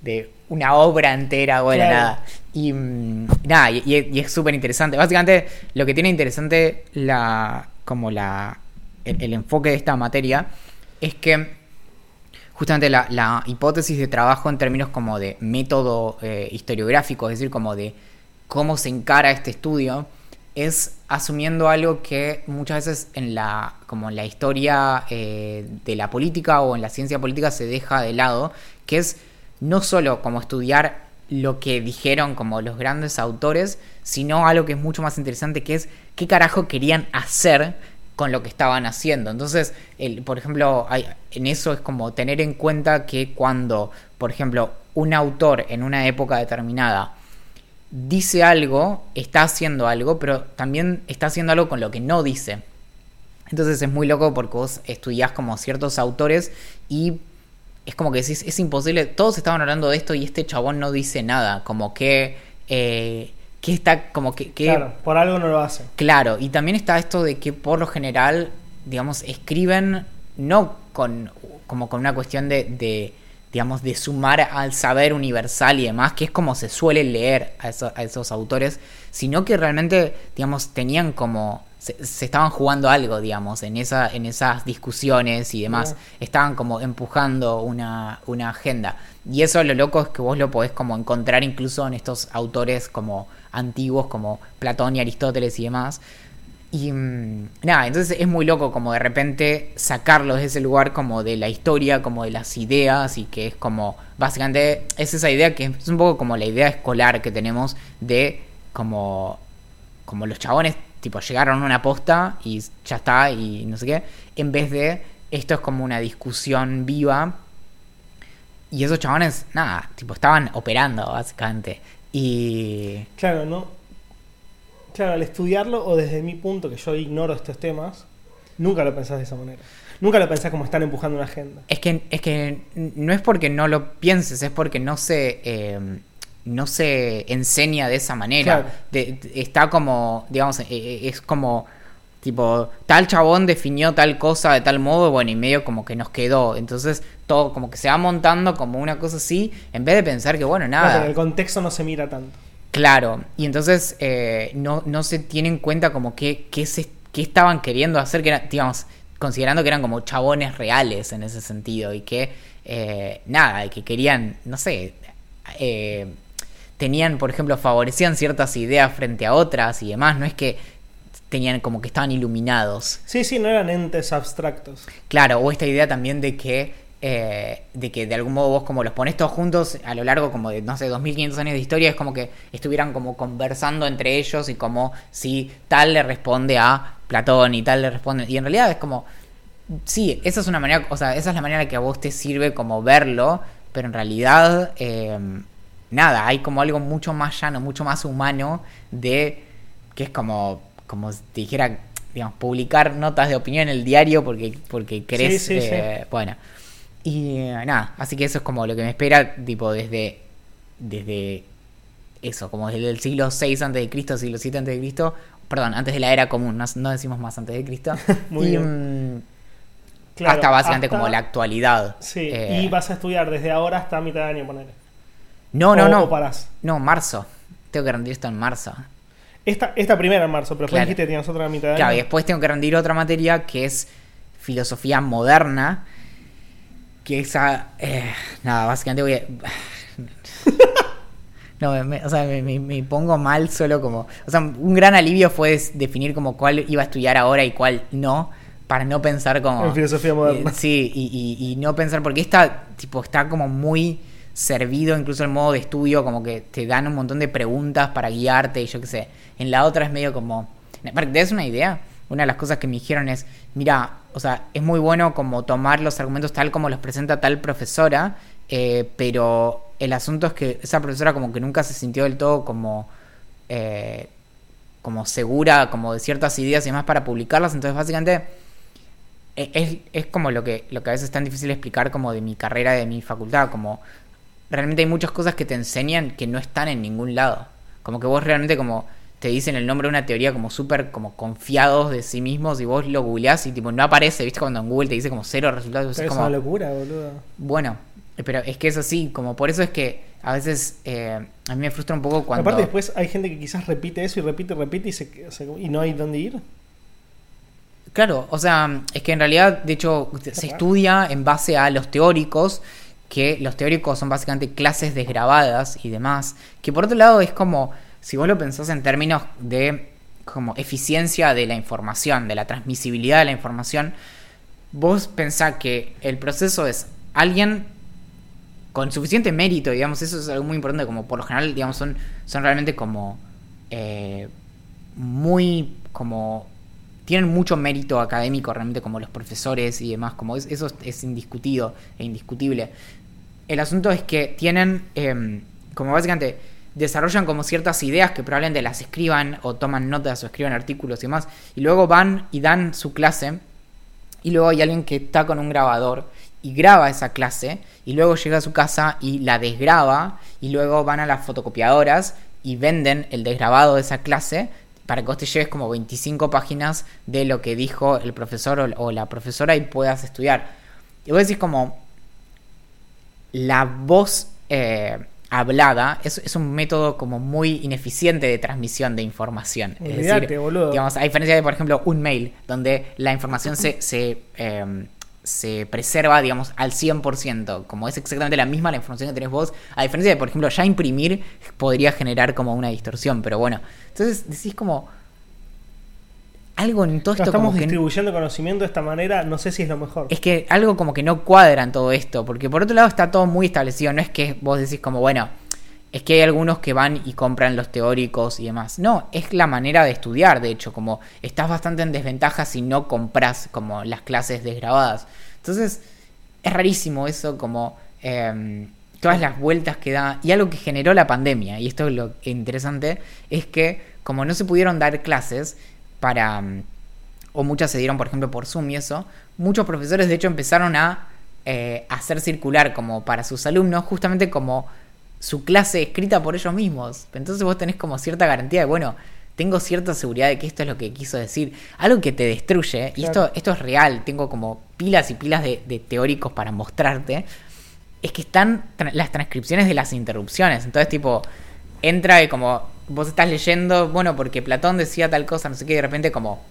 de una obra entera, bueno, Claro. nada. Y mm, nada, y, y- y es súper interesante. Básicamente, lo que tiene interesante la. como la. el, el enfoque de esta materia es que justamente la, la hipótesis de trabajo en términos como de método eh, historiográfico, es decir, como de cómo se encara este estudio, es asumiendo algo que muchas veces en la, como en la historia eh, de la política o en la ciencia política se deja de lado, que es no solo como estudiar lo que dijeron como los grandes autores, sino algo que es mucho más interesante, que es qué carajo querían hacer con lo que estaban haciendo. Entonces, el, por ejemplo, hay, en eso es como tener en cuenta que cuando, por ejemplo, un autor en una época determinada dice algo, está haciendo algo, pero también está haciendo algo con lo que no dice. Entonces es muy loco porque vos estudiás como ciertos autores y es como que decís, es imposible, todos estaban hablando de esto y este chabón no dice nada, como que, eh, que está, como que... que Claro, por algo no lo hace. Claro, y también está esto de que por lo general, digamos, escriben no con como con una cuestión de, de, digamos, de sumar al saber universal y demás, que es como se suele leer a, eso- a esos autores, sino que realmente, digamos, tenían como se, se estaban jugando algo, digamos, en esa en esas discusiones y demás, estaban como empujando una, una agenda. Y eso lo loco es que vos lo podés como encontrar incluso en estos autores como antiguos como Platón y Aristóteles y demás. Y mm, nada, entonces es muy loco como de repente sacarlos de ese lugar como de la historia, como de las ideas y que es como, básicamente es esa idea que es un poco como la idea escolar que tenemos de como, como los chabones tipo llegaron a una posta y ya está y no sé qué, en vez de esto es como una discusión viva y esos chabones, nada, tipo estaban operando básicamente. Y... Claro, no. Claro, al estudiarlo, o desde mi punto, que yo ignoro estos temas, nunca lo pensás de esa manera. Nunca lo pensás como están empujando una agenda. Es que, es que no es porque no lo pienses, es porque no se, eh, no se enseña de esa manera. Claro. De- de- está como, digamos, eh, eh, es como, tipo, tal chabón definió tal cosa de tal modo, bueno, y medio como que nos quedó. Entonces, todo como que se va montando como una cosa así, en vez de pensar que, bueno, Claro, nada. el contexto no se mira tanto. Claro, y entonces eh, no, no se tiene en cuenta como qué, se, qué estaban queriendo hacer, que era, digamos, considerando que eran como chabones reales en ese sentido y que, eh, nada, y que querían, no sé, eh, tenían, por ejemplo, favorecían ciertas ideas frente a otras y demás, no es que tenían como que estaban iluminados. Sí, sí, no eran entes abstractos. Claro, o esta idea también de que, eh, de que de algún modo vos como los pones todos juntos a lo largo como de, no sé, 2500 años de historia, es como que estuvieran como conversando entre ellos y como si tal le responde a Platón y tal le responde... Y en realidad es como, sí, esa es una manera, o sea, esa es la manera que a vos te sirve como verlo, pero en realidad, eh, nada, hay como algo mucho más llano, mucho más humano de que es como, como si te dijera, digamos, publicar notas de opinión en el diario porque, porque querés, Sí, sí, eh, bueno. Y eh, nada, así que eso es como lo que me espera, tipo, desde, desde eso, como desde el siglo 6 antes de Cristo, siglo 7 antes de Cristo, perdón, antes de la era común, no, no decimos más antes de Cristo. Muy y, bien. mm, Claro, hasta básicamente hasta- como la actualidad. Sí, Eh, y vas a estudiar desde ahora hasta mitad de año, poner. No, no, o, no. o parás. No, marzo. Tengo que rendir esto en marzo. Esta, esta primera en marzo, pero después dijiste que tenías otra mitad de Claro, y año. después tengo que rendir otra materia que es filosofía moderna. Que esa. eh, nada, básicamente voy a. No, me- me- o sea, me, me- pongo mal solo como... O sea, un gran alivio fue definir como cuál iba a estudiar ahora y cuál no, para no pensar como... En filosofía moderna. Eh, sí, y, y- y no pensar, porque esta, tipo, está como muy servido incluso el modo de estudio, como que te dan un montón de preguntas para guiarte y yo qué sé. En la otra es medio como... Te des una idea, una de las cosas que me dijeron es, mira, o sea, es muy bueno como tomar los argumentos tal como los presenta tal profesora, eh, pero el asunto es que esa profesora como que nunca se sintió del todo como... Eh, como segura como de ciertas ideas y demás para publicarlas, entonces básicamente es, es, como lo que, lo que a veces es tan difícil explicar como de mi carrera, de mi facultad, como realmente hay muchas cosas que te enseñan que no están en ningún lado. Como que vos realmente como te dicen el nombre de una teoría como súper como confiados de sí mismos y vos lo googleás y tipo no aparece, ¿viste? Cuando en Google te dice como cero resultados. es, como, una locura, boludo. Bueno, pero es que es así, como por eso es que a veces eh, a mí me frustra un poco cuando... Aparte después hay gente que quizás repite eso y repite, repite y, se, y no hay dónde ir. Claro, o sea, es que en realidad, de hecho, se estudia en base a los teóricos, que los teóricos son básicamente clases desgrabadas y demás, que por otro lado es como, si vos lo pensás en términos de como eficiencia de la información, de la transmisibilidad de la información, vos pensás que el proceso es alguien con suficiente mérito, digamos, eso es algo muy importante, como por lo general, digamos, son, son realmente como eh, muy como tienen mucho mérito académico realmente como los profesores y demás, como eso es indiscutido e indiscutible. El asunto es que tienen, em, como básicamente, desarrollan como ciertas ideas que probablemente las escriban o toman notas o escriban artículos y demás, y luego van y dan su clase, y luego hay alguien que está con un grabador y graba esa clase, y luego llega a su casa y la desgraba, y luego van a las fotocopiadoras y venden el desgrabado de esa clase para que vos te lleves como 25 páginas de lo que dijo el profesor o, la profesora y puedas estudiar. Y vos decís como, la voz eh, hablada es, un método como muy ineficiente de transmisión de información. es decir, digamos, a diferencia de, por ejemplo, un mail, donde la información se, se, em, se preserva, digamos, al 100%, como es exactamente la misma la información que tenés vos, a diferencia de, por ejemplo, ya imprimir podría generar como una distorsión, pero bueno, entonces decís como algo en todo esto. estamos distribuyendo conocimiento de esta manera, no sé si es lo mejor. Es que algo como que no cuadra en todo esto, porque por otro lado está todo muy establecido, no es que vos decís como, bueno, es que hay algunos que van y compran los teóricos y demás. No, es la manera de estudiar, de hecho, como estás bastante en desventaja si no compras como las clases desgrabadas. Entonces, es rarísimo eso, como em, todas las vueltas que da. Y algo que generó la pandemia, y esto es lo interesante, es que como no se pudieron dar clases, para, mm, o muchas se dieron, por ejemplo, por Zoom y eso, muchos profesores de hecho empezaron a eh, hacer circular como para sus alumnos justamente como su clase escrita por ellos mismos. Entonces vos tenés como cierta garantía de, bueno, tengo cierta seguridad de que esto es lo que quiso decir. Algo que te destruye, y esto, esto es real, tengo como pilas y pilas de, de teóricos para mostrarte, es que están las transcripciones de las interrupciones. Entonces, tipo, entra y como vos estás leyendo, bueno, porque Platón decía tal cosa, no sé qué, y de repente como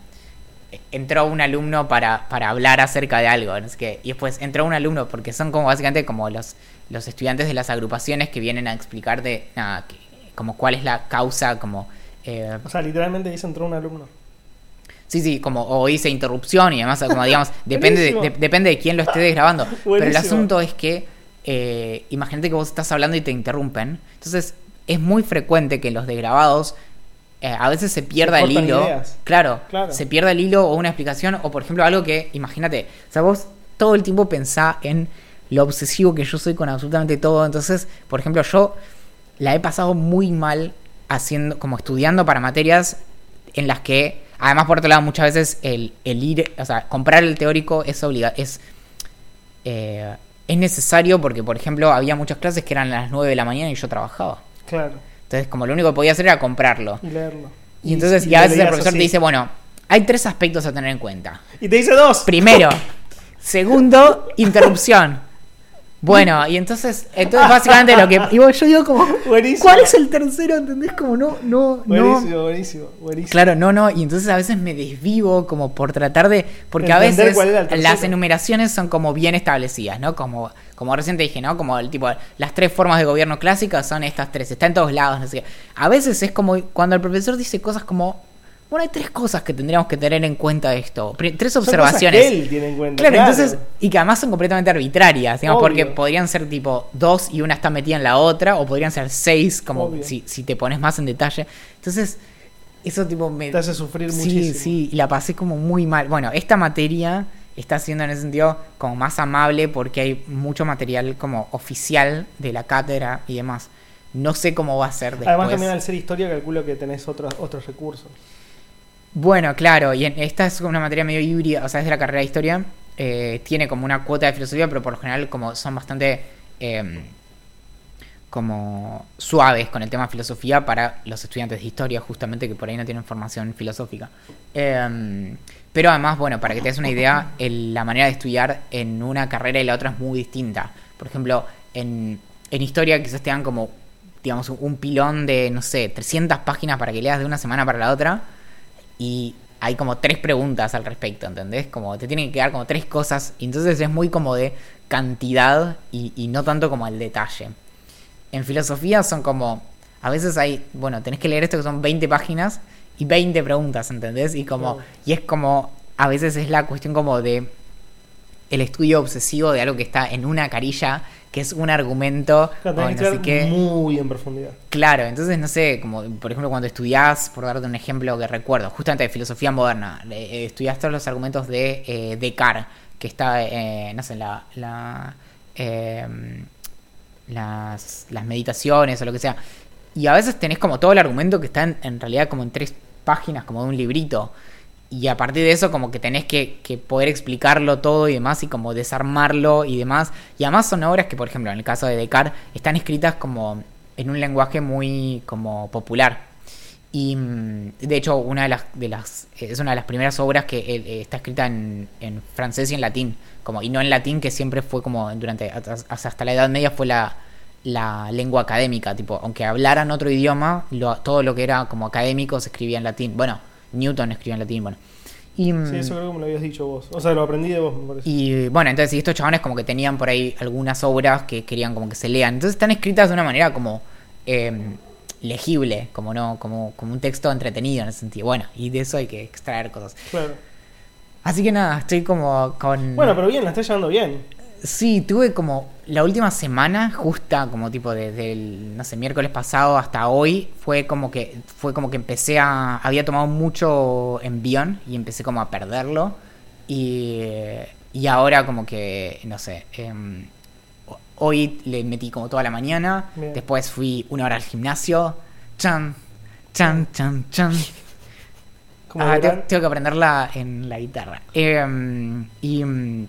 entró un alumno para, para hablar acerca de algo, no sé qué, y después entró un alumno, porque son como básicamente como los, los estudiantes de las agrupaciones que vienen a explicarte, nada, como cuál es la causa, como... Eh, o sea, literalmente dice entró un alumno. Sí, sí, como o dice interrupción y además, como digamos, depende, de, depende de quién lo esté grabando. Pero el asunto es que, eh, imagínate que vos estás hablando y te interrumpen. Entonces, es muy frecuente que los degrabados eh, a veces se pierda el hilo. Claro, se pierda el hilo o una explicación, o por ejemplo algo que, imagínate, o sea, vos todo el tiempo pensás en lo obsesivo que yo soy con absolutamente todo. Entonces, por ejemplo, yo la he pasado muy mal haciendo, como estudiando para materias en las que, además por otro lado, muchas veces el, ir, o sea, comprar el teórico es obligado, es, eh, es necesario porque, por ejemplo, había muchas clases que eran a las 9 de la mañana y yo trabajaba. Claro. Entonces, como lo único que podía hacer era comprarlo. Y leerlo. Y, entonces, y, a veces el profesor te dice, bueno, hay tres aspectos a tener en cuenta. Y te dice dos. Primero. segundo, interrupción. Bueno, y entonces, entonces básicamente lo que. Y yo digo como. Buenísimo. ¿Cuál es el tercero? ¿Entendés? Como no, no, buenísimo, Buenísimo, buenísimo. Claro, no, no. Y entonces a veces me desvivo como por tratar de. Porque a veces las enumeraciones son como bien establecidas, ¿no? Como, como recién te dije, ¿no? Como el tipo, las tres formas de gobierno clásicas son estas tres, está en todos lados, no sé A veces es como cuando el profesor dice cosas como bueno, hay tres cosas que tendríamos que tener en cuenta de esto. Tres Son observaciones. cosas que él tiene en cuenta. Claro, entonces, y que además son completamente arbitrarias, digamos, Obvio. porque podrían ser tipo dos y una está metida en la otra, o podrían ser seis, como si, si te pones más en detalle. Entonces, eso tipo me... te hace sufrir sí, muchísimo. sí, y la pasé como muy mal. Bueno, esta materia está siendo en ese sentido como más amable porque hay mucho material como oficial de la cátedra y demás. No sé cómo va a ser después. Además, también al ser historia, calculo que tenés otros, otros recursos. Bueno, claro, y en- esta es una materia medio híbrida, o sea, es de la carrera de historia, eh, tiene como una cuota de filosofía, pero por lo general como son bastante eh, como suaves con el tema de filosofía para los estudiantes de historia, justamente que por ahí no tienen formación filosófica. Eh, pero además, bueno, para que te des una idea, el- la manera de estudiar en una carrera y la otra es muy distinta. Por ejemplo, en, en historia quizás te dan como, digamos, un pilón de, no sé, 300 páginas para que leas de una semana para la otra y hay como tres preguntas al respecto, ¿entendés? Como te tienen que quedar como tres cosas, y entonces es muy como de cantidad y, y no tanto como el detalle. En filosofía son como, a veces hay, bueno, tenés que leer esto que son 20 páginas y 20 preguntas, ¿entendés? Y como, y es como, a veces es la cuestión como de el estudio obsesivo de algo que está en una carilla, que es un argumento, Claro, o tenés no que sé estudiar qué. muy en profundidad. Claro, entonces no sé, como por ejemplo cuando estudiás, por darte un ejemplo que recuerdo, justamente de filosofía moderna, eh, estudiás todos los argumentos de eh, Descartes, que está, eh, no sé, la, la, eh, las, las meditaciones o lo que sea. Y a veces tenés como todo el argumento que está en, en realidad como en tres páginas, como de un librito. Y a partir de eso como que tenés que, que poder explicarlo todo y demás y como desarmarlo y demás. Y además son obras que, por ejemplo, en el caso de Descartes, están escritas como en un lenguaje muy como popular. Y mm, de hecho, una de las, de las es una de las primeras obras que eh, está escrita en, en francés y en latín, como y no en latín que siempre fue como durante hasta, hasta la Edad Media fue la, la lengua académica, tipo, aunque hablaran otro idioma, lo- todo lo que era como académico se escribía en latín. Bueno, Newton escribía en latín, bueno. Y, mm, Sí, eso creo que me lo habías dicho vos. O sea, lo aprendí de vos, me parece. y bueno, entonces y estos chabones como que tenían por ahí algunas obras que querían como que se lean. Entonces están escritas de una manera como eh, legible, como no, como, como un texto entretenido en ese sentido. Bueno, y de eso hay que extraer cosas. Claro. Así que nada, estoy como con... Bueno, pero bien, la estás llevando bien. Sí, tuve como la última semana, justa como tipo desde el, no sé, miércoles pasado hasta hoy, fue como que, fue como que empecé a, había tomado mucho envión y empecé como a perderlo y, y ahora como que, no sé, em, hoy le metí como toda la mañana, Bien. después fui una hora al gimnasio, chan, chan, chan, chan. Ah, tengo, tengo que aprenderla en la guitarra. Em, y mm,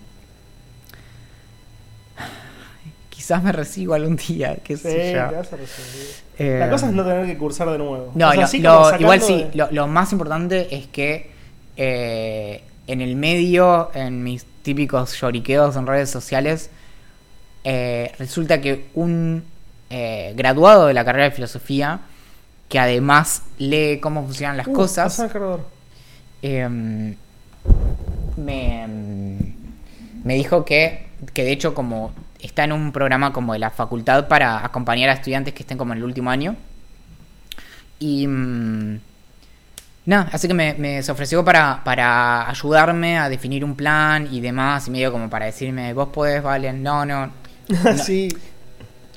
quizás me recibo algún día, qué Sí, sé te vas a recibir. Eh, La cosa es no tener que cursar de nuevo. no, O sea, lo- sí lo- como sacando igual sí, de- lo, lo más importante es que eh, en el medio, en mis típicos lloriqueos en redes sociales, eh, resulta que un graduado de la carrera de filosofía, que además lee cómo funcionan las Uh, cosas. Em, me, em, me dijo que, que de hecho como está en un programa como de la facultad para acompañar a estudiantes que estén como en el último año. Y mm, nada, así que me, me se ofreció para, para ayudarme a definir un plan y demás, y medio como para decirme, vos podés, Valen, no, no. No. sí.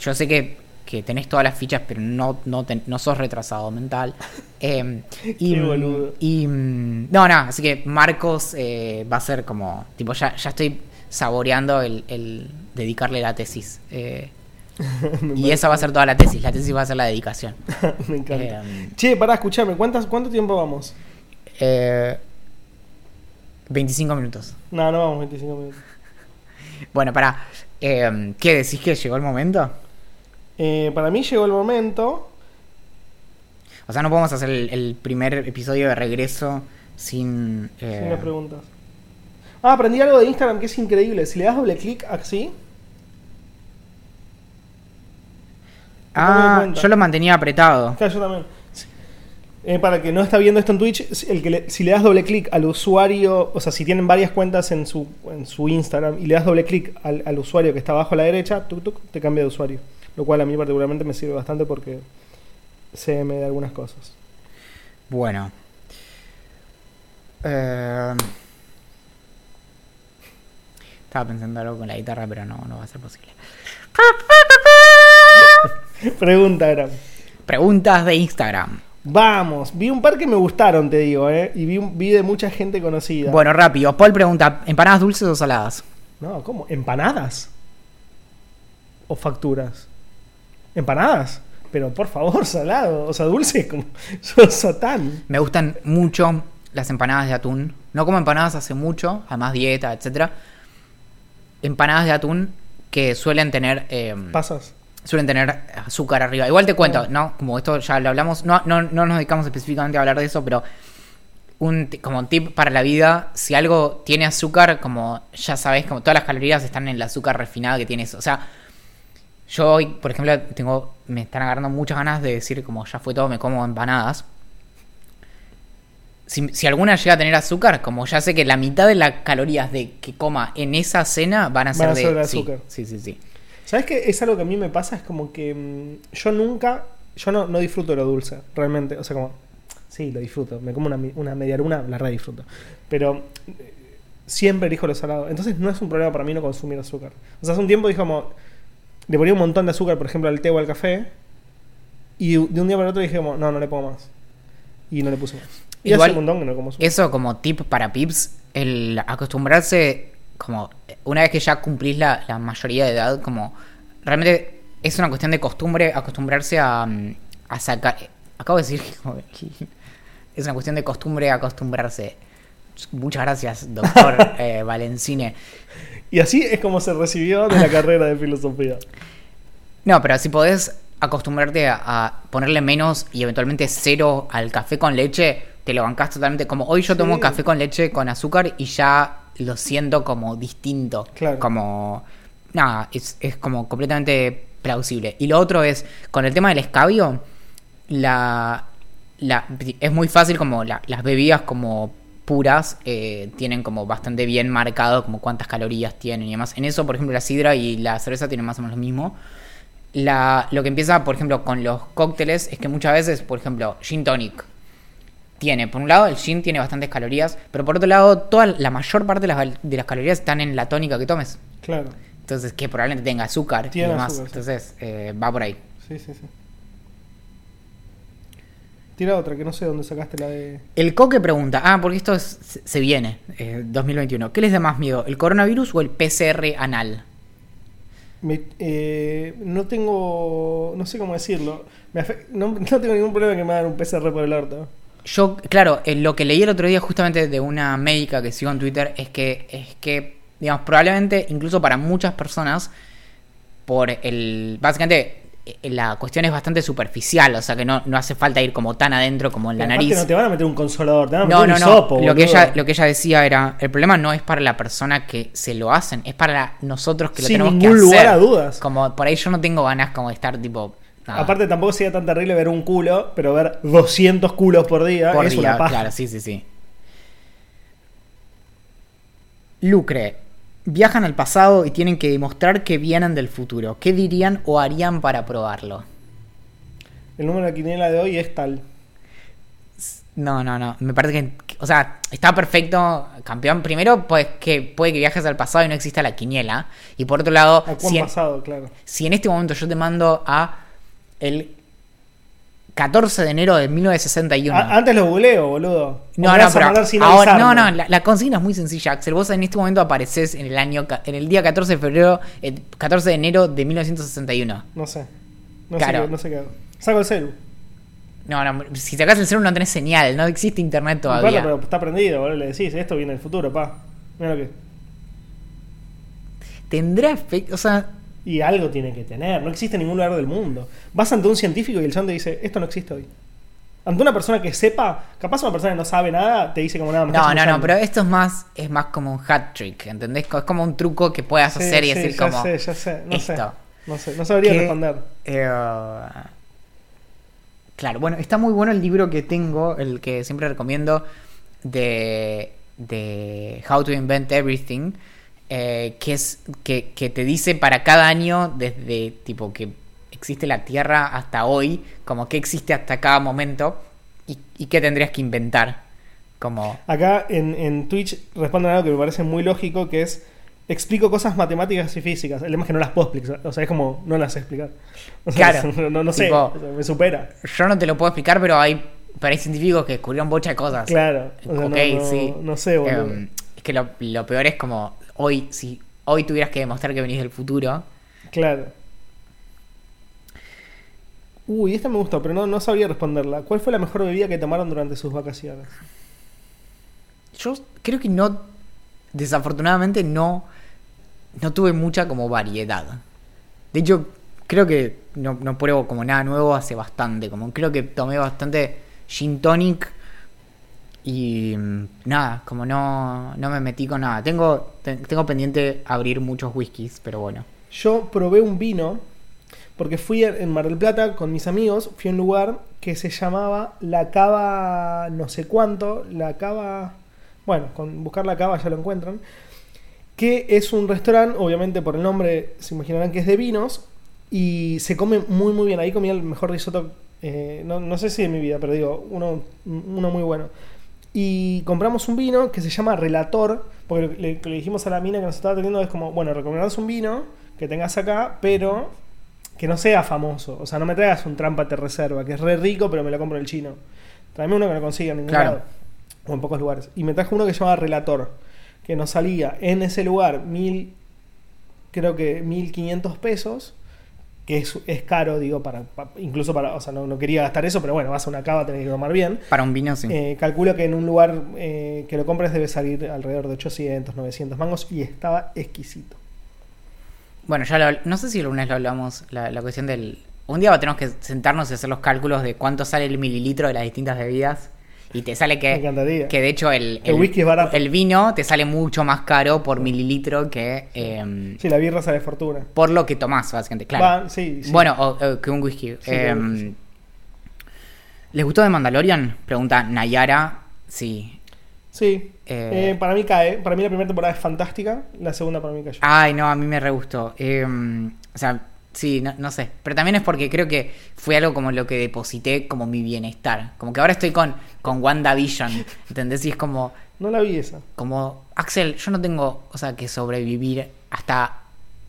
Yo sé que, que tenés todas las fichas, pero no, no, ten- no sos retrasado mental. Eh, y, Qué boludo. y, mm, no, no, así que Marcos eh, va a ser como, tipo, ya, ya estoy saboreando el, el dedicarle la tesis. eh, y esa va a ser toda la tesis, la tesis va a ser la dedicación. Me encanta. Eh, Che, pará, escuchame, ¿cuántas, ¿cuánto tiempo vamos? eh, 25 minutos. No, no vamos 25 minutos. Bueno, para, eh, ¿qué decís que llegó el momento? Eh, para mí llegó el momento. O sea, no podemos hacer el, el primer episodio de regreso sin... Sin las preguntas. Ah, aprendí algo de Instagram que es increíble. Si le das doble clic así. me doy Ah, yo lo mantenía apretado. Claro, yo también. Eh, para el que no está viendo esto en Twitch, el que le- si le das doble clic al usuario, o sea, si tienen varias cuentas en su, en su Instagram y le das doble clic al, al usuario que está abajo a la derecha, tuc, tuc, te cambia de usuario. Lo cual a mí particularmente me sirve bastante porque se me da algunas cosas. Bueno. Eh, estaba pensando algo con la guitarra, pero no, no va a ser posible. Pregunta, Gram. Preguntas de Instagram. Vamos, vi un par que me gustaron, te digo, ¿eh? Y vi, un- vi de mucha gente conocida. Bueno, rápido. Paul pregunta, ¿empanadas dulces o saladas? No, ¿cómo? ¿Empanadas? ¿O facturas? ¿Empanadas? Pero por favor, salado. O sea, dulce como. Sos satán. Me gustan mucho las empanadas de atún. No como empanadas hace mucho, además dieta, etcétera. Empanadas de atún que suelen tener eh, Pasas. Suelen tener azúcar arriba. Igual te cuento. ¿no? Como esto ya lo hablamos, no, no, no nos dedicamos específicamente a hablar de eso, pero un como tip para la vida, si algo tiene azúcar, como ya sabes, como todas las calorías están en el azúcar refinado que tiene eso. O sea, yo hoy, por ejemplo, tengo, me están agarrando muchas ganas de decir como ya fue todo, me como empanadas. Si, si alguna llega a tener azúcar, como ya sé que la mitad de las calorías de que coma en esa cena van a ser Van a de, ser de sí, azúcar. Sí, sí, sí. ¿Sabes qué? Es algo que a mí me pasa, es como que mm, yo nunca, yo no, no disfruto de lo dulce, realmente. O sea, como, sí, lo disfruto. Me como una, una media luna, la re disfruto. Pero eh, siempre elijo lo salado. Entonces no es un problema para mí no consumir azúcar. O sea, hace un tiempo dije como, le ponía un montón de azúcar, por ejemplo, al té o al café. Y de un día para el otro dije como, no, no le pongo más. Y no le puse más. Y Igual, hace un montón que no como azúcar. Eso como tip para pips, el acostumbrarse, como una vez que ya cumplís la, la mayoría de edad, como realmente es una cuestión de costumbre acostumbrarse a, mm, a sacar... Acabo de decir que como- es una cuestión de costumbre acostumbrarse. Muchas gracias, doctor eh, Valencine. Y así es como se recibió de la carrera de filosofía. No, pero si podés acostumbrarte a, a ponerle menos y eventualmente cero al café con leche, te lo bancás totalmente. Como hoy yo tomo Sí. café con leche con azúcar y ya lo siento como distinto. Claro. Como. Nada, es, es como completamente plausible. Y lo otro es, con el tema del escabio, la. la es muy fácil como la- las bebidas como puras eh, tienen como bastante bien marcado como cuántas calorías tienen y demás. En eso, por ejemplo, la sidra y la cerveza tienen más o menos lo mismo. La, lo que empieza, por ejemplo, con los cócteles es que muchas veces, por ejemplo, gin tonic tiene, por un lado, el gin tiene bastantes calorías, pero por otro lado, toda la mayor parte de las, de las calorías están en la tónica que tomes. Claro. Entonces, que probablemente tenga azúcar Tiene y demás. azúcar, sí. Entonces, eh, va por ahí. Sí, sí, sí. Tira otra, que no sé dónde sacaste la de. El coque pregunta, ah, porque esto es- se viene, eh, 2021. ¿Qué les da más miedo, el coronavirus o el PCR anal? Me- eh, no tengo. No sé cómo decirlo. Me no, no tengo ningún problema que me hagan un PCR por el orto. Yo, claro, eh, lo que leí el otro día justamente de una médica que sigo en Twitter es que, es que, digamos, probablemente incluso para muchas personas, por el. Básicamente, eh, la cuestión es bastante superficial, o sea que no, no hace falta ir como tan adentro como en la nariz. no te van a meter un consolador, te van a meter no, un no. hisopo, lo, que ella, lo que ella decía era, el problema no es para la persona que se lo hacen, es para nosotros que lo Sin tenemos ningún que hacer. lugar a dudas. Como por ahí yo no tengo ganas como de estar tipo... nada, Aparte, tampoco sería tan terrible ver un culo, pero ver 200 culos por día por es día, una paja. claro, sí, sí, sí. Lucre, viajan al pasado y tienen que demostrar que vienen del futuro. ¿Qué dirían o harían para probarlo? El número de quiniela de hoy es tal. No, no, no. Me parece que, o sea, está perfecto, campeón. Primero, pues que puede que viajes al pasado y no exista la quiniela. Y por otro lado, ¿A cuán si en, pasado, claro? si en este momento yo te mando a el 14 de enero de 1961. A- antes lo googleo, boludo. No, no, pero sin ahora, no, no, la, la consigna es muy sencilla, Axel. Vos en este momento apareces en el año, en el día 14 de febrero, el 14 de enero de 1961. No sé. No Claro. sé, qué- no sé qué. Saco el celu. No, no, si sacás el celular no tenés señal, no existe internet todavía. Importa, pero está prendido, boludo. Le decís, esto viene del futuro, pa. Mira lo que. Tendrá efecto, o sea, Y algo tiene que tener. No existe en ningún lugar del mundo. Vas ante un científico y el chabón te dice, esto no existe hoy. Ante una persona que sepa, capaz una persona que no sabe nada, te dice como nada. me No, no, no, usando". pero esto es más, es más como un hat trick, ¿entendés? Es como un truco que puedas Sí, hacer y sí, decir ya como. sé, ya sé. No sé. esto. No sé. No sabría Que- responder. Eh, claro, bueno, está muy bueno el libro que tengo, el que siempre recomiendo, de, de How to Invent Everything, eh, que es que, que te dice para cada año, desde tipo que existe la Tierra hasta hoy, como que existe hasta cada momento y, y qué tendrías que inventar Como, Acá en, en Twitch responden algo que me parece muy lógico, que es explico cosas matemáticas y físicas. El tema es que no las puedo explicar. O sea, es como no las sé explicar. O sea, Claro. no, no sé, Tipo- o sea, me supera. yo no te lo puedo explicar, pero hay, pero hay científicos que descubrieron muchas de cosas. Claro. O sea, ok, no, no- sí. no sé, boludo. Em, es que lo, lo peor es como hoy, si hoy tuvieras que demostrar que venís del futuro, Claro. Uy, esta me gustó, pero no, no sabía responderla. ¿Cuál fue la mejor bebida que tomaron durante sus vacaciones? yo creo que no, desafortunadamente no, no tuve mucha como variedad. De hecho, creo que no, no pruebo como nada nuevo hace bastante. Como creo que tomé bastante gin tonic y mm, nada, como no, no me metí con nada. Tengo, te- tengo pendiente abrir muchos whiskies, pero bueno. Yo probé un vino porque fui en Mar del Plata con mis amigos, fui a un lugar que se llamaba La Cava no sé cuánto, La Cava, bueno, con buscar La Cava ya lo encuentran, que es un restaurante, obviamente por el nombre se imaginarán que es de vinos, y se come muy muy bien, ahí comí el mejor risotto, eh, no, no sé si de mi vida, pero digo, uno, uno muy bueno. Y compramos un vino que se llama Relator, porque lo que le, le dijimos a la mina que nos estaba atendiendo es como, bueno, recomendamos un vino que tengas acá, pero que no sea famoso. O sea, no me traigas un trampa te reserva, que es re rico, pero me lo compro en el chino. Tráeme uno que no consiga en ningún Claro. lado. O en pocos lugares. Y me trajo uno que se llama Relator, que nos salía en ese lugar mil, creo que mil quinientos pesos, que es, es caro, digo, para, pa- incluso para, o sea, no, no quería gastar eso, pero bueno, vas a una cava, tenés que tomar bien. Para un vino, sí. Eh, calculo que en un lugar eh, que lo compres debe salir alrededor de 800, 900 mangos y estaba exquisito. Bueno, ya lo, no sé si alguna vez lo hablamos, la, la cuestión del... Un día tenemos que sentarnos y hacer los cálculos de cuánto sale el mililitro de las distintas bebidas. Y te sale Me que, encantaría. que de hecho el, El whisky es barato. el vino te sale mucho más caro por mililitro que eh, Sí, la birra sale fortuna. por lo que tomás, básicamente. Claro. Va, sí, sí. Bueno, o- o que un whisky. Sí, Eh, whisky. ¿Les gustó de Mandalorian? Pregunta Nayara. Sí. Sí. Eh, Eh, para mí cae. Para mí la primera temporada es fantástica. La segunda para mí cayó. Ay, no, a mí me re gustó. Eh, o sea, sí, no, no sé. Pero también es porque creo que fue algo como lo que deposité como mi bienestar. Como que ahora estoy con, con WandaVision. ¿Entendés? Y es como, No la vi esa. como, Axel, yo no tengo, o sea, que sobrevivir hasta,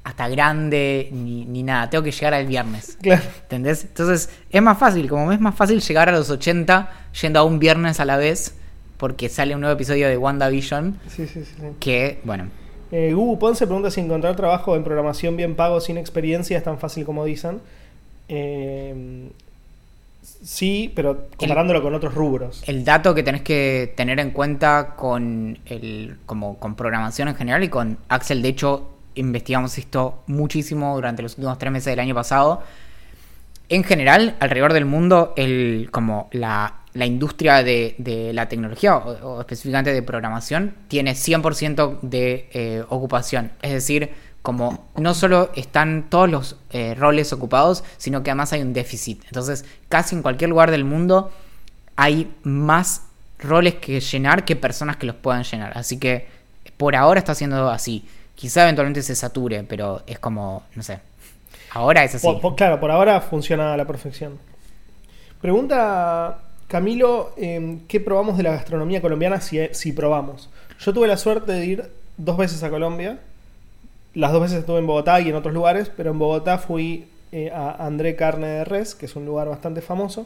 hasta grande ni, ni nada. Tengo que llegar al viernes. Claro. ¿Entendés? Entonces es más fácil, como es más fácil llegar a los 80 yendo a un viernes a la vez porque sale un nuevo episodio de WandaVision Sí, sí, sí. sí. que, bueno, Eh, Gugu Ponce pregunta si encontrar trabajo en programación bien pago sin experiencia es tan fácil como dicen. Eh, sí, pero comparándolo con otros rubros. el dato que tenés que tener en cuenta con el como con programación en general y con Axel, de hecho, investigamos esto muchísimo durante los últimos tres meses del año pasado. En general, alrededor del mundo, el, como la, la industria de, la tecnología, o, específicamente de programación, tiene 100% de eh, ocupación. Es decir, como no solo están todos los eh, roles ocupados, sino que además hay un déficit. Entonces, casi en cualquier lugar del mundo hay más roles que llenar que personas que los puedan llenar. Así que por ahora está siendo así. Quizá eventualmente se sature, pero es como, no sé. Ahora es así. Claro, por ahora funciona a la perfección. Pregunta Camilo, eh, ¿qué probamos de la gastronomía colombiana si, si probamos? Yo tuve la suerte de ir dos veces a Colombia. Las dos veces estuve en Bogotá y en otros lugares, pero en Bogotá fui eh, a André Carne de Res, que es un lugar bastante famoso,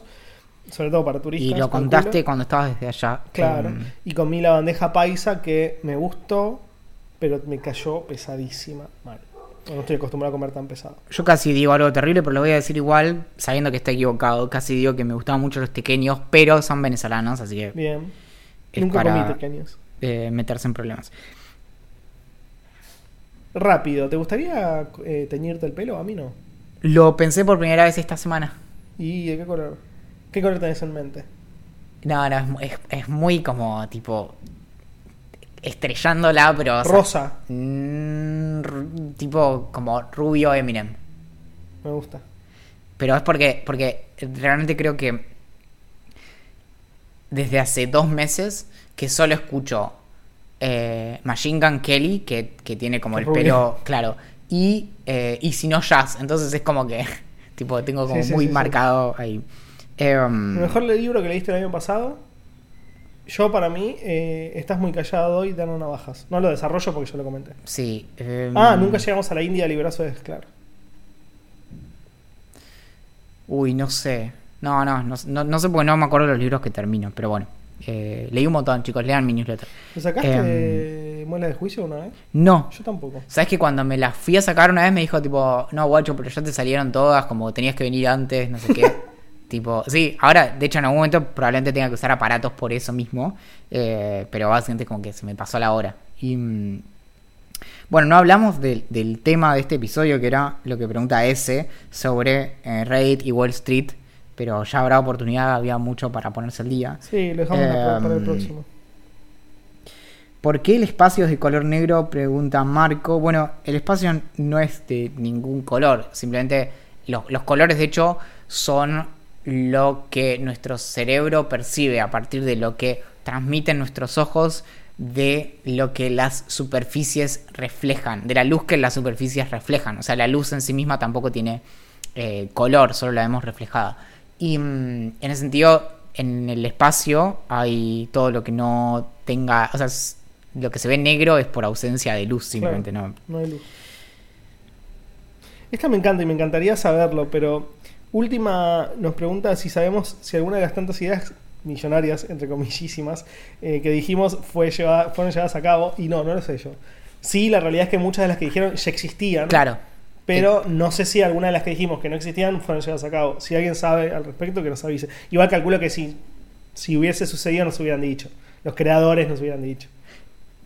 sobre todo para turistas. y lo contaste cuando estabas desde allá. Claro. Em, Y comí la bandeja paisa que me gustó, pero me cayó pesadísima. Mal. No estoy acostumbrado a comer tan pesado. yo casi digo algo terrible, pero lo voy a decir igual, sabiendo que está equivocado. Casi digo que me gustaban mucho los tequeños, pero son venezolanos, así que Bien. es Nunca para comí pequeños. eh, meterse en problemas. Rápido, ¿te gustaría eh, teñirte el pelo? A mí no. Lo pensé por primera vez esta semana. ¿Y de qué color? ¿Qué color tenés en mente? No, no, es- es muy como tipo estrellándola, pero... o sea, Rosa, mm, tipo como rubio Eminem. me gusta. Pero es porque, porque realmente creo que desde hace dos meses que solo escucho eh, Machine Gun Kelly, que, que tiene como el rubio. pelo claro, y, eh, y si no jazz. Entonces es como que tipo tengo como Sí, sí, muy sí, marcado ahí. Em, ¿El mejor libro que leíste el año pasado? Yo, para mí, eh, estás muy callado y dando navajas. No lo desarrollo porque yo lo comenté. Sí. em, Ah, nunca llegamos a la India librazo de claro. Uy, no sé. No, no, no, no, no sé porque no me acuerdo los libros que termino, pero bueno. Eh, leí un montón, chicos, lean mi newsletter. ¿Lo sacaste Em. de muela de juicio una vez? No. Yo tampoco. ¿Sabes que cuando me las fui a sacar una vez me dijo tipo, no, guacho, pero ya te salieron todas, como tenías que venir antes, no sé qué. tipo, sí, ahora, de hecho, en algún momento probablemente tenga que usar aparatos por eso mismo, eh, pero básicamente como que se me pasó la hora. Y mm, bueno, no hablamos del- del tema de este episodio, que era lo que pregunta S sobre eh, Reddit y Wall Street, pero ya habrá oportunidad, había mucho para ponerse al día. Sí, lo dejamos para- para el Em, próximo. ¿Por qué el espacio es de color negro? Pregunta Marco. Bueno, el espacio no es de ningún color. Simplemente los, los colores, de hecho, son lo que nuestro cerebro percibe a partir de lo que transmiten nuestros ojos de lo que las superficies reflejan, de la luz que las superficies reflejan. O sea, la luz en sí misma tampoco tiene eh, color, solo la vemos reflejada. Y mm, en ese sentido, en el espacio hay todo lo que no tenga, o sea, es- lo que se ve negro es por ausencia de luz, simplemente no. No hay luz. Esta me encanta y me encantaría saberlo, pero última nos pregunta si sabemos si alguna de las tantas ideas millonarias, entre comillísimas, eh, que dijimos fue llevada, fueron llevadas a cabo, y no, no lo sé yo. Sí, la realidad es que muchas de las que dijeron ya existían, Claro. pero no sé si alguna de las que dijimos que no existían fueron llevadas a cabo. Si alguien sabe al respecto, que nos avise. Igual calculo que si, si hubiese sucedido nos hubieran dicho. Los creadores nos hubieran dicho.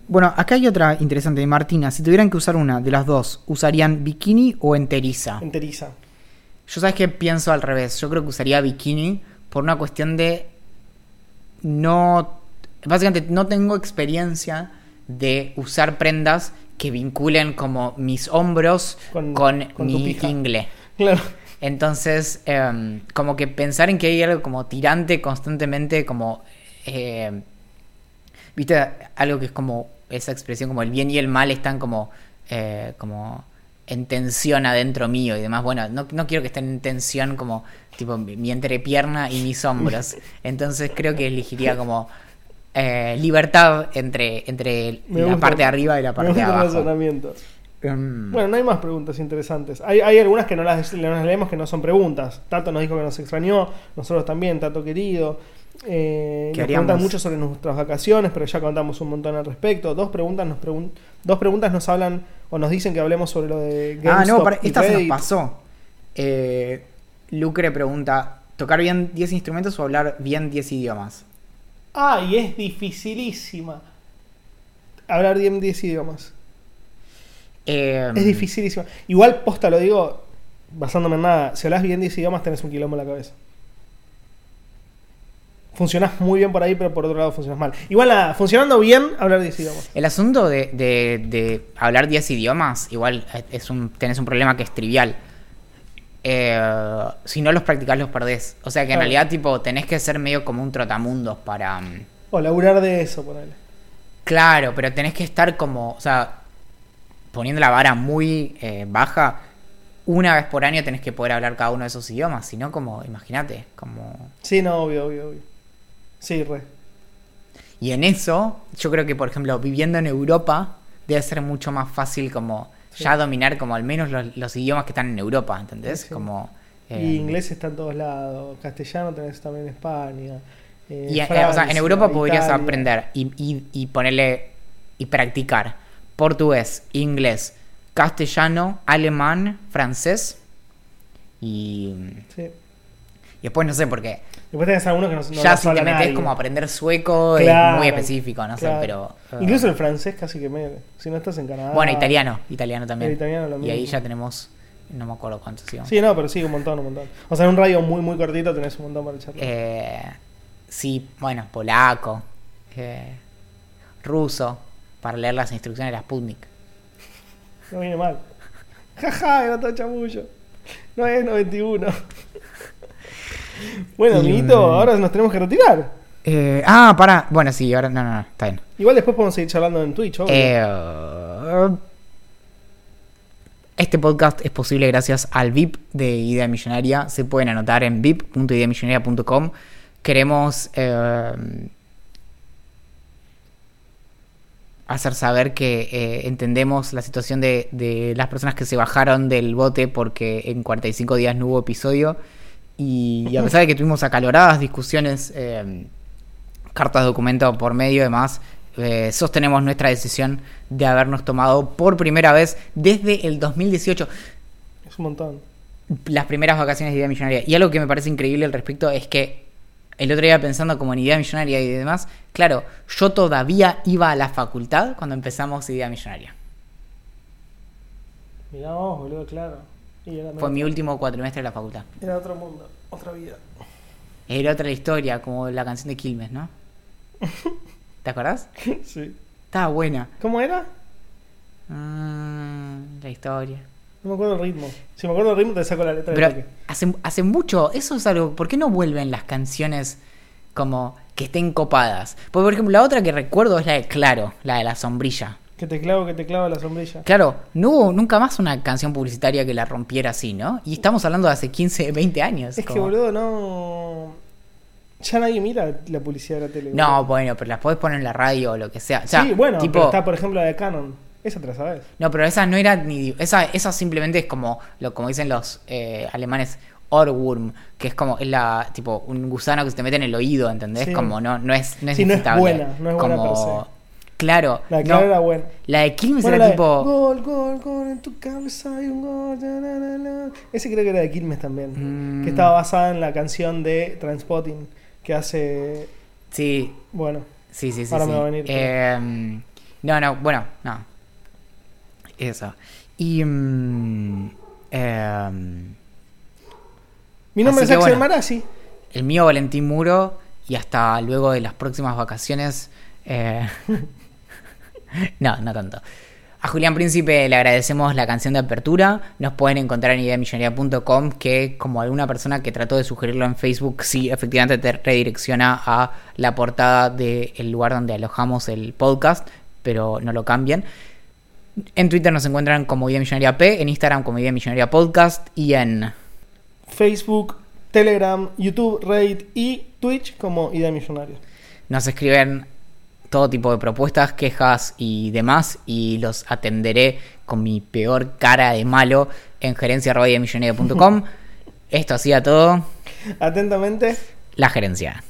Bueno, acá hay otra interesante de Martina. Si tuvieran que usar una de las dos, ¿usarían bikini o enteriza? Enteriza. Yo sabes que pienso al revés. Yo creo que usaría bikini por una cuestión de no. Básicamente no tengo experiencia de usar prendas que vinculen como mis hombros Con- con, con tu mi ingle. Claro. Entonces, em, como que pensar en que hay algo como tirante constantemente, como. eh, ¿Viste? Algo que es como esa expresión, como el bien y el mal están como. eh, como en tensión adentro mío y demás. Bueno, no, no quiero que estén en tensión como tipo mi entrepierna y mis hombros. Entonces creo que elegiría como eh, libertad entre, entre Me la gusta- parte de arriba y la parte de gusta abajo. razonamiento. Em, Bueno, no hay más preguntas interesantes. Hay, hay algunas que no las, no las leemos que no son preguntas. Tato nos dijo que nos extrañó, nosotros también, Tato querido. Eh, ¿Qué nos preguntan mucho sobre nuestras vacaciones, pero ya contamos un montón al respecto. Dos preguntas nos pregun- dos preguntas nos hablan o nos dicen que hablemos sobre lo de Ah, no, GameStop para- y esta se nos pasó. Eh, Lucre pregunta: ¿tocar bien 10 instrumentos o hablar bien 10 idiomas? Ah, y es dificilísima. Hablar bien 10 idiomas. Eh, Es dificilísima. Igual, posta, lo digo basándome en nada. Si hablas bien 10 idiomas, tenés un quilombo en la cabeza. Funcionás muy bien por ahí, pero por otro lado funcionas mal. Igual, nada, funcionando bien, hablar 10 idiomas. El asunto de, de- de hablar 10 idiomas, igual es un, tenés un problema que es trivial. Eh, si no los practicás, los perdés. O sea que en Claro. realidad, tipo, tenés que ser medio como un trotamundos para. mm, O laburar de eso, ponele. Claro, pero tenés que estar como, o sea, poniendo la vara muy eh, baja, una vez por año tenés que poder hablar cada uno de esos idiomas, si no como, imagínate, como... Sí, no, obvio, obvio, obvio. Sí, re. Y en eso, yo creo que, por ejemplo, viviendo en Europa, debe ser mucho más fácil como Sí. ya dominar como al menos los, los idiomas que están en Europa, ¿entendés? Sí, sí. Como... eh, Y inglés está en todos lados. Castellano tenés también en España. eh, Y, eh, o sea, en Europa podrías aprender y, y- y ponerle y practicar portugués, inglés, castellano, alemán, francés y, Sí. Y después no sé por qué. Después tenés algunos que no, no ya si te metes nadie. como a aprender sueco Claro, es muy específico, no claro. sé, pero... eh, Incluso el francés casi que me... Si no estás en Canadá... Bueno, italiano, italiano también. El italiano lo y ahí mismo. ya tenemos, no me acuerdo cuántos íbamos. Sí, no, pero sí, un montón, un montón. O sea, en un radio muy, muy cortito tenés un montón para charlar. Eh, sí, bueno, polaco, eh, ruso, para leer las instrucciones de la Sputnik. No viene mal. Jaja, era todo chamullo. No es 91. Bueno, amiguito, ahora nos tenemos que retirar. Eh, ah, para. Bueno, sí, ahora. No, no, no, está bien. Igual después podemos seguir charlando en Twitch, obvio. Eh, este podcast es posible gracias al VIP de Idea Millonaria. Se pueden anotar en vip.ideamillonaria.com. Queremos eh, hacer saber que eh, entendemos la situación de, de las personas que se bajaron del bote porque en 45 días no hubo episodio. Y, y a pesar de que tuvimos acaloradas discusiones, eh, cartas documento por medio y demás, eh, sostenemos nuestra decisión de habernos tomado por primera vez desde el 2018 Es un montón. las primeras vacaciones de Idea Millonaria. Y algo que me parece increíble al respecto es que el otro día pensando como en Idea Millonaria y demás, claro, yo todavía iba a la facultad cuando empezamos Idea Millonaria. Mirá vos, boludo, claro. Y era, Fue mi último cuatrimestre de la facultad. era otro mundo, otra vida. Era otra historia, como la canción de Quilmes, ¿no? ¿Te acordás? sí. Estaba buena. ¿Cómo era? Ah, la historia. No me acuerdo el ritmo. Si me acuerdo el ritmo, te saco la letra de Pero toque. hace, hace mucho, eso es algo, ¿por qué no vuelven las canciones como que estén copadas? Porque, por ejemplo, la otra que recuerdo es la de Claro, la de la sombrilla. Que te clavo, que te clavo la sombrilla. Claro, no hubo nunca más una canción publicitaria que la rompiera así, ¿no? Y estamos hablando de hace 15, 20 años. Es que, boludo, no. Ya nadie mira la publicidad de la tele. No, boludo. bueno, pero las podés poner en la radio o lo que sea. O sea, sí, bueno, tipo, pero está, por ejemplo, la de Canon. Esa te la sabes. No, pero esa no era ni. Esa, esa simplemente es como, lo, como dicen los eh, alemanes, Ohrwurm, que es como, es la, tipo, un gusano que se te mete en el oído, ¿entendés? Sí. Como no, no es, no es Sí, no es buena, no es buena como, Claro, La de no, era buena. la de Quilmes Bueno, era de tipo. Gol, gol, gol, en tu cabeza hay un gol. na, na, na, na. Ese creo que era de Quilmes también. Mm. Que estaba basada en la canción de Transpotting que hace. Sí, Bueno, sí, sí, sí. Ahora sí. me va a venir, Eh, no, no, bueno, no. Eso. Y. mm, em, mi nombre es Axel bueno. Marazzi. el mío Valentín Muro y hasta luego de las próximas vacaciones. eh, no, no tanto. A Julián Príncipe le agradecemos la canción de apertura. Nos pueden encontrar en ideamillonaria.com que como alguna persona que trató de sugerirlo en Facebook, sí, efectivamente te redirecciona a la portada del lugar donde alojamos el podcast, pero no lo cambian. En Twitter nos encuentran como Idea Millonaria P, en Instagram como Idea Millonaria Podcast y en... Facebook, Telegram, YouTube, Reddit y Twitch como Idea Millonaria. Nos escriben todo tipo de propuestas, quejas y demás y los atenderé con mi peor cara de malo en gerencia.com. Esto hacía todo Atentamente. la gerencia.